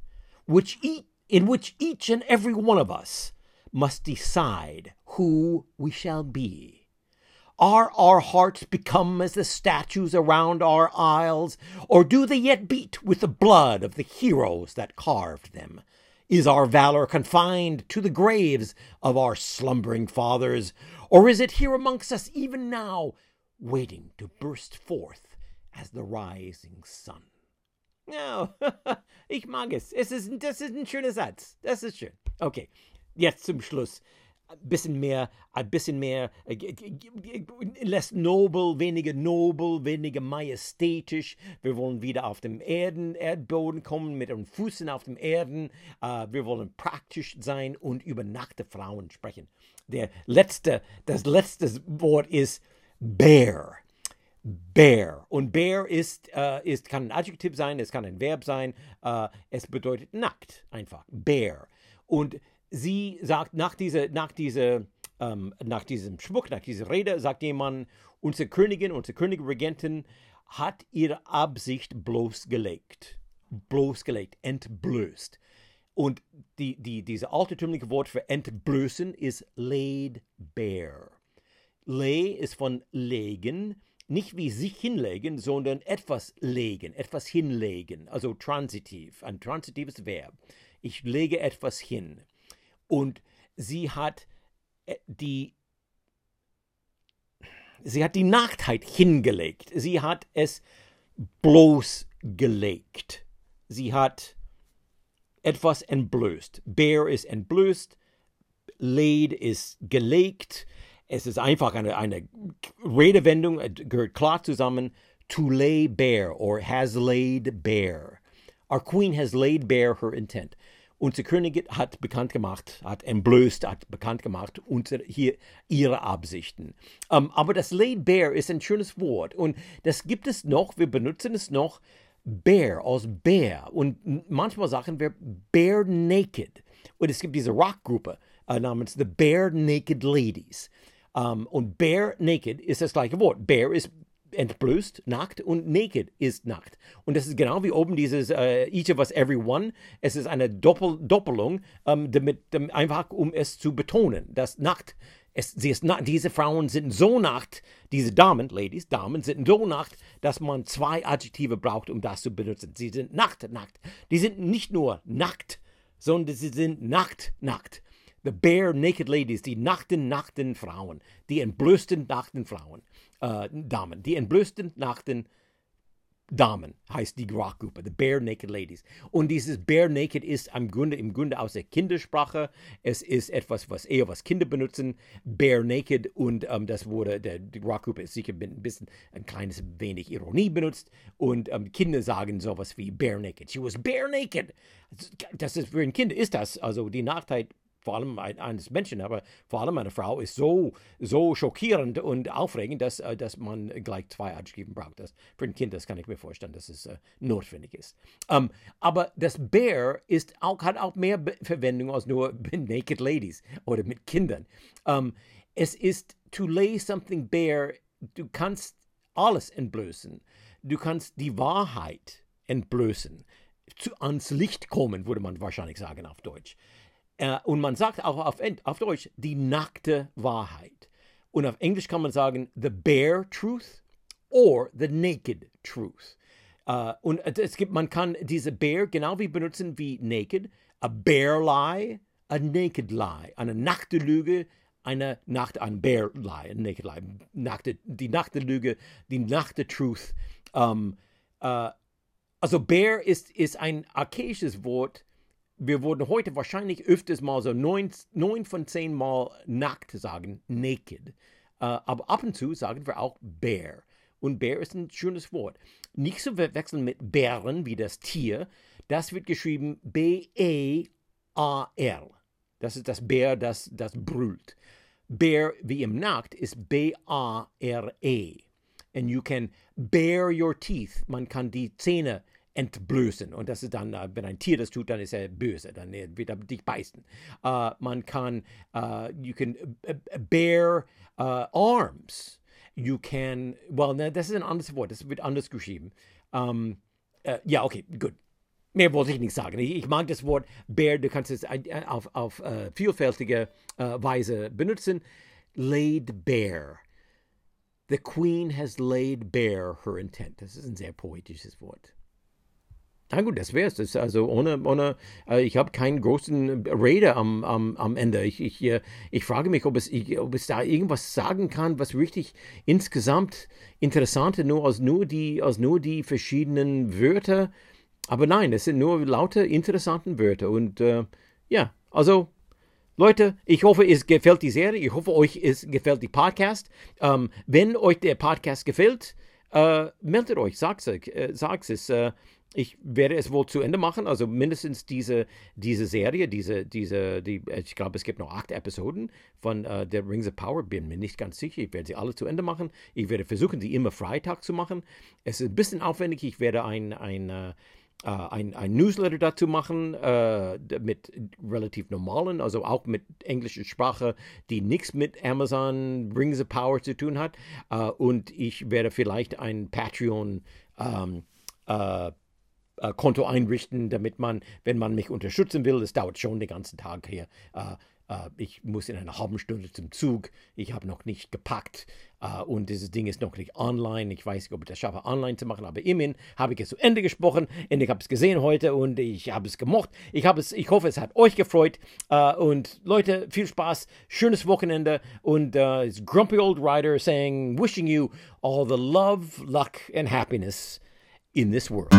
which e in which each and every one of us must decide who we shall be. Are our hearts become as the statues around our isles, or do they yet beat with the blood of the heroes that carved them? Is our valor confined to the graves of our slumbering fathers, or is it here amongst us even now, waiting to burst forth as the rising sun? No, ich mag es. es ist ein schöner Satz. Das ist schön. Okay, jetzt zum Schluss ein bisschen mehr, ein bisschen mehr, äh, less nobel, weniger nobel, weniger majestätisch. Wir wollen wieder auf dem Erden, Erdboden kommen, mit den Füßen auf dem Erden. Uh, wir wollen praktisch sein und über nackte Frauen sprechen. Der letzte, das letzte Wort ist Bear. Bear. Und Bear ist, uh, ist, kann ein Adjektiv sein, es kann ein Verb sein. Uh, es bedeutet nackt, einfach. Bear. Und sie sagt, nach, dieser, nach, dieser, ähm, nach diesem Schmuck, nach dieser Rede, sagt jemand, unsere Königin, unsere Königregentin hat ihre Absicht bloßgelegt. Bloßgelegt, entblößt. Und die, die, diese altertümliche Wort für entblößen ist laid bare. Lay ist von legen, nicht wie sich hinlegen, sondern etwas legen, etwas hinlegen, also transitiv, ein transitives Verb. Ich lege etwas hin. Und sie hat äh, die sie hat die Nacktheit hingelegt. Sie hat es bloßgelegt. Sie hat etwas entblößt. Bär ist entblößt, laid ist gelegt. Es ist einfach eine, eine Redewendung, gehört klar zusammen. To lay bare or has laid bare. Our queen has laid bare her intent. Unsere Königin hat bekannt gemacht, hat entblößt, hat bekannt gemacht unsere, hier ihre Absichten. Um, ähm, aber das laid bare ist ein schönes Wort und das gibt es noch, wir benutzen es noch, bare aus Bär und manchmal sagen wir bare naked. Und es gibt diese Rockgruppe äh, namens The Bare Naked Ladies. Um, ähm, und bare naked ist das gleiche Wort. Bare ist entblößt, nackt und naked ist nackt. Und das ist genau wie oben dieses uh, each of us, every one. Es ist eine Doppel Doppelung, ähm, damit, um, einfach um es zu betonen, dass nackt, es, sie ist nackt, diese Frauen sind so nackt, diese Damen, Ladies, Damen sind so nackt, dass man zwei Adjektive braucht, um das zu benutzen. Sie sind nackt, nackt. Die sind nicht nur nackt, sondern sie sind nackt, nackt. The bare naked ladies, die nackten, nackten Frauen, die entblößten, nackten Frauen äh, Damen. Die entblößten nackten Damen heißt die Rockgruppe, The Bare Naked Ladies. Und dieses Bare Naked ist im Grunde, im Grunde aus der Kindersprache. Es ist etwas, was eher was Kinder benutzen. Bare Naked und ähm, das wurde, der, die Rockgruppe ist sicher ein bisschen, ein kleines wenig Ironie benutzt. Und ähm, Kinder sagen sowas wie Bare Naked. She was bare naked. Das ist für ein Kind ist das. Also die Nachteil vor allem eines Menschen, aber vor allem eine Frau ist so, so schockierend und aufregend, dass, äh, dass man gleich zwei Adjektiven braucht. Das, für ein Kind, das kann ich mir vorstellen, dass es uh, notwendig ist. Um, ähm, aber das Bear ist auch, hat auch mehr Verwendung als nur Naked Ladies oder mit Kindern. Um, ähm, es ist to lay something bare, du kannst alles entblößen. Du kannst die Wahrheit entblößen. Zu, ans Licht kommen, würde man wahrscheinlich sagen auf Deutsch. Äh, und man sagt auch auf, auf Deutsch die nackte Wahrheit. Und auf Englisch kann man sagen the bare truth or the naked truth. Uh, und es gibt, man kann diese bare genau wie benutzen wie naked. A bare lie, a naked lie. Eine nackte Lüge, eine Nacht, ein bare lie, a naked lie. Nackte, die nackte Lüge, die nackte truth. Um, uh, also bare ist, ist ein archaisches Wort, wir würden heute wahrscheinlich öfters mal so neun, neun von zehn Mal nackt sagen, naked. Uh, aber ab und zu sagen wir auch bear. Und bear ist ein schönes Wort. Nicht zu verwechseln mit Bären wie das Tier. Das wird geschrieben B-E-A-R. Das ist das Bär, das, das brüllt. Bear wie im Nackt ist B-A-R-E. And you can bare your teeth. Man kann die Zähne entblößen. Und das ist dann, äh, wenn ein Tier das tut, dann ist er böse, dann wird er dich beißen. Uh, man kann, uh, you can bear uh, arms. You can, well, ne, das ist ein anderes Wort, das wird anders geschrieben. Um, ähm, ja, okay, gut. Mehr wollte ich nicht sagen. Ich, mag das Wort bear, du kannst es auf, auf vielfältige Weise benutzen. Laid bare. The queen has laid bare her intent. Das ist ein sehr poetisches Wort. Na gut, das wäre es. Also ohne, ohne äh, ich habe keinen großen Raider am, am, am Ende. Ich, ich, äh, ich frage mich, ob es, ich, ob es da irgendwas sagen kann, was richtig insgesamt interessant ist, nur als nur die, als nur die verschiedenen Wörter. Aber nein, es sind nur lauter interessante Wörter. Und äh, ja, also Leute, ich hoffe, es gefällt die Serie. Ich hoffe, euch es gefällt die Podcast. Ähm, wenn euch der Podcast gefällt, äh, meldet euch, sagt es. Äh, sagt es. Äh, ich werde es wohl zu Ende machen, also mindestens diese, diese Serie, diese, diese, die, ich glaube, es gibt noch acht Episoden von uh, der Rings of Power, bin mir nicht ganz sicher. Ich werde sie alle zu Ende machen. Ich werde versuchen, sie immer Freitag zu machen. Es ist ein bisschen aufwendig. Ich werde ein, ein, uh, ein, ein Newsletter dazu machen, uh, mit relativ normalen, also auch mit englischer Sprache, die nichts mit Amazon Rings of Power zu tun hat. und ich werde vielleicht ein Patreon um, ähm, äh, Konto einrichten, damit man, wenn man mich unterstützen will, es dauert schon den ganzen Tag hier. Äh, äh, ich muss in einer halben Stunde zum Zug. Ich habe noch nicht gepackt äh, und dieses Ding ist noch nicht online. Ich weiß nicht, ob ich das schaffe, online zu machen, aber immerhin habe ich es zu Ende gesprochen und ich habe es gesehen heute und ich habe es gemocht. Ich, habe es, ich hoffe, es hat euch gefreut äh, und Leute, viel Spaß, schönes Wochenende und uh, Grumpy Old Rider saying, wishing you all the love, luck and happiness in this world.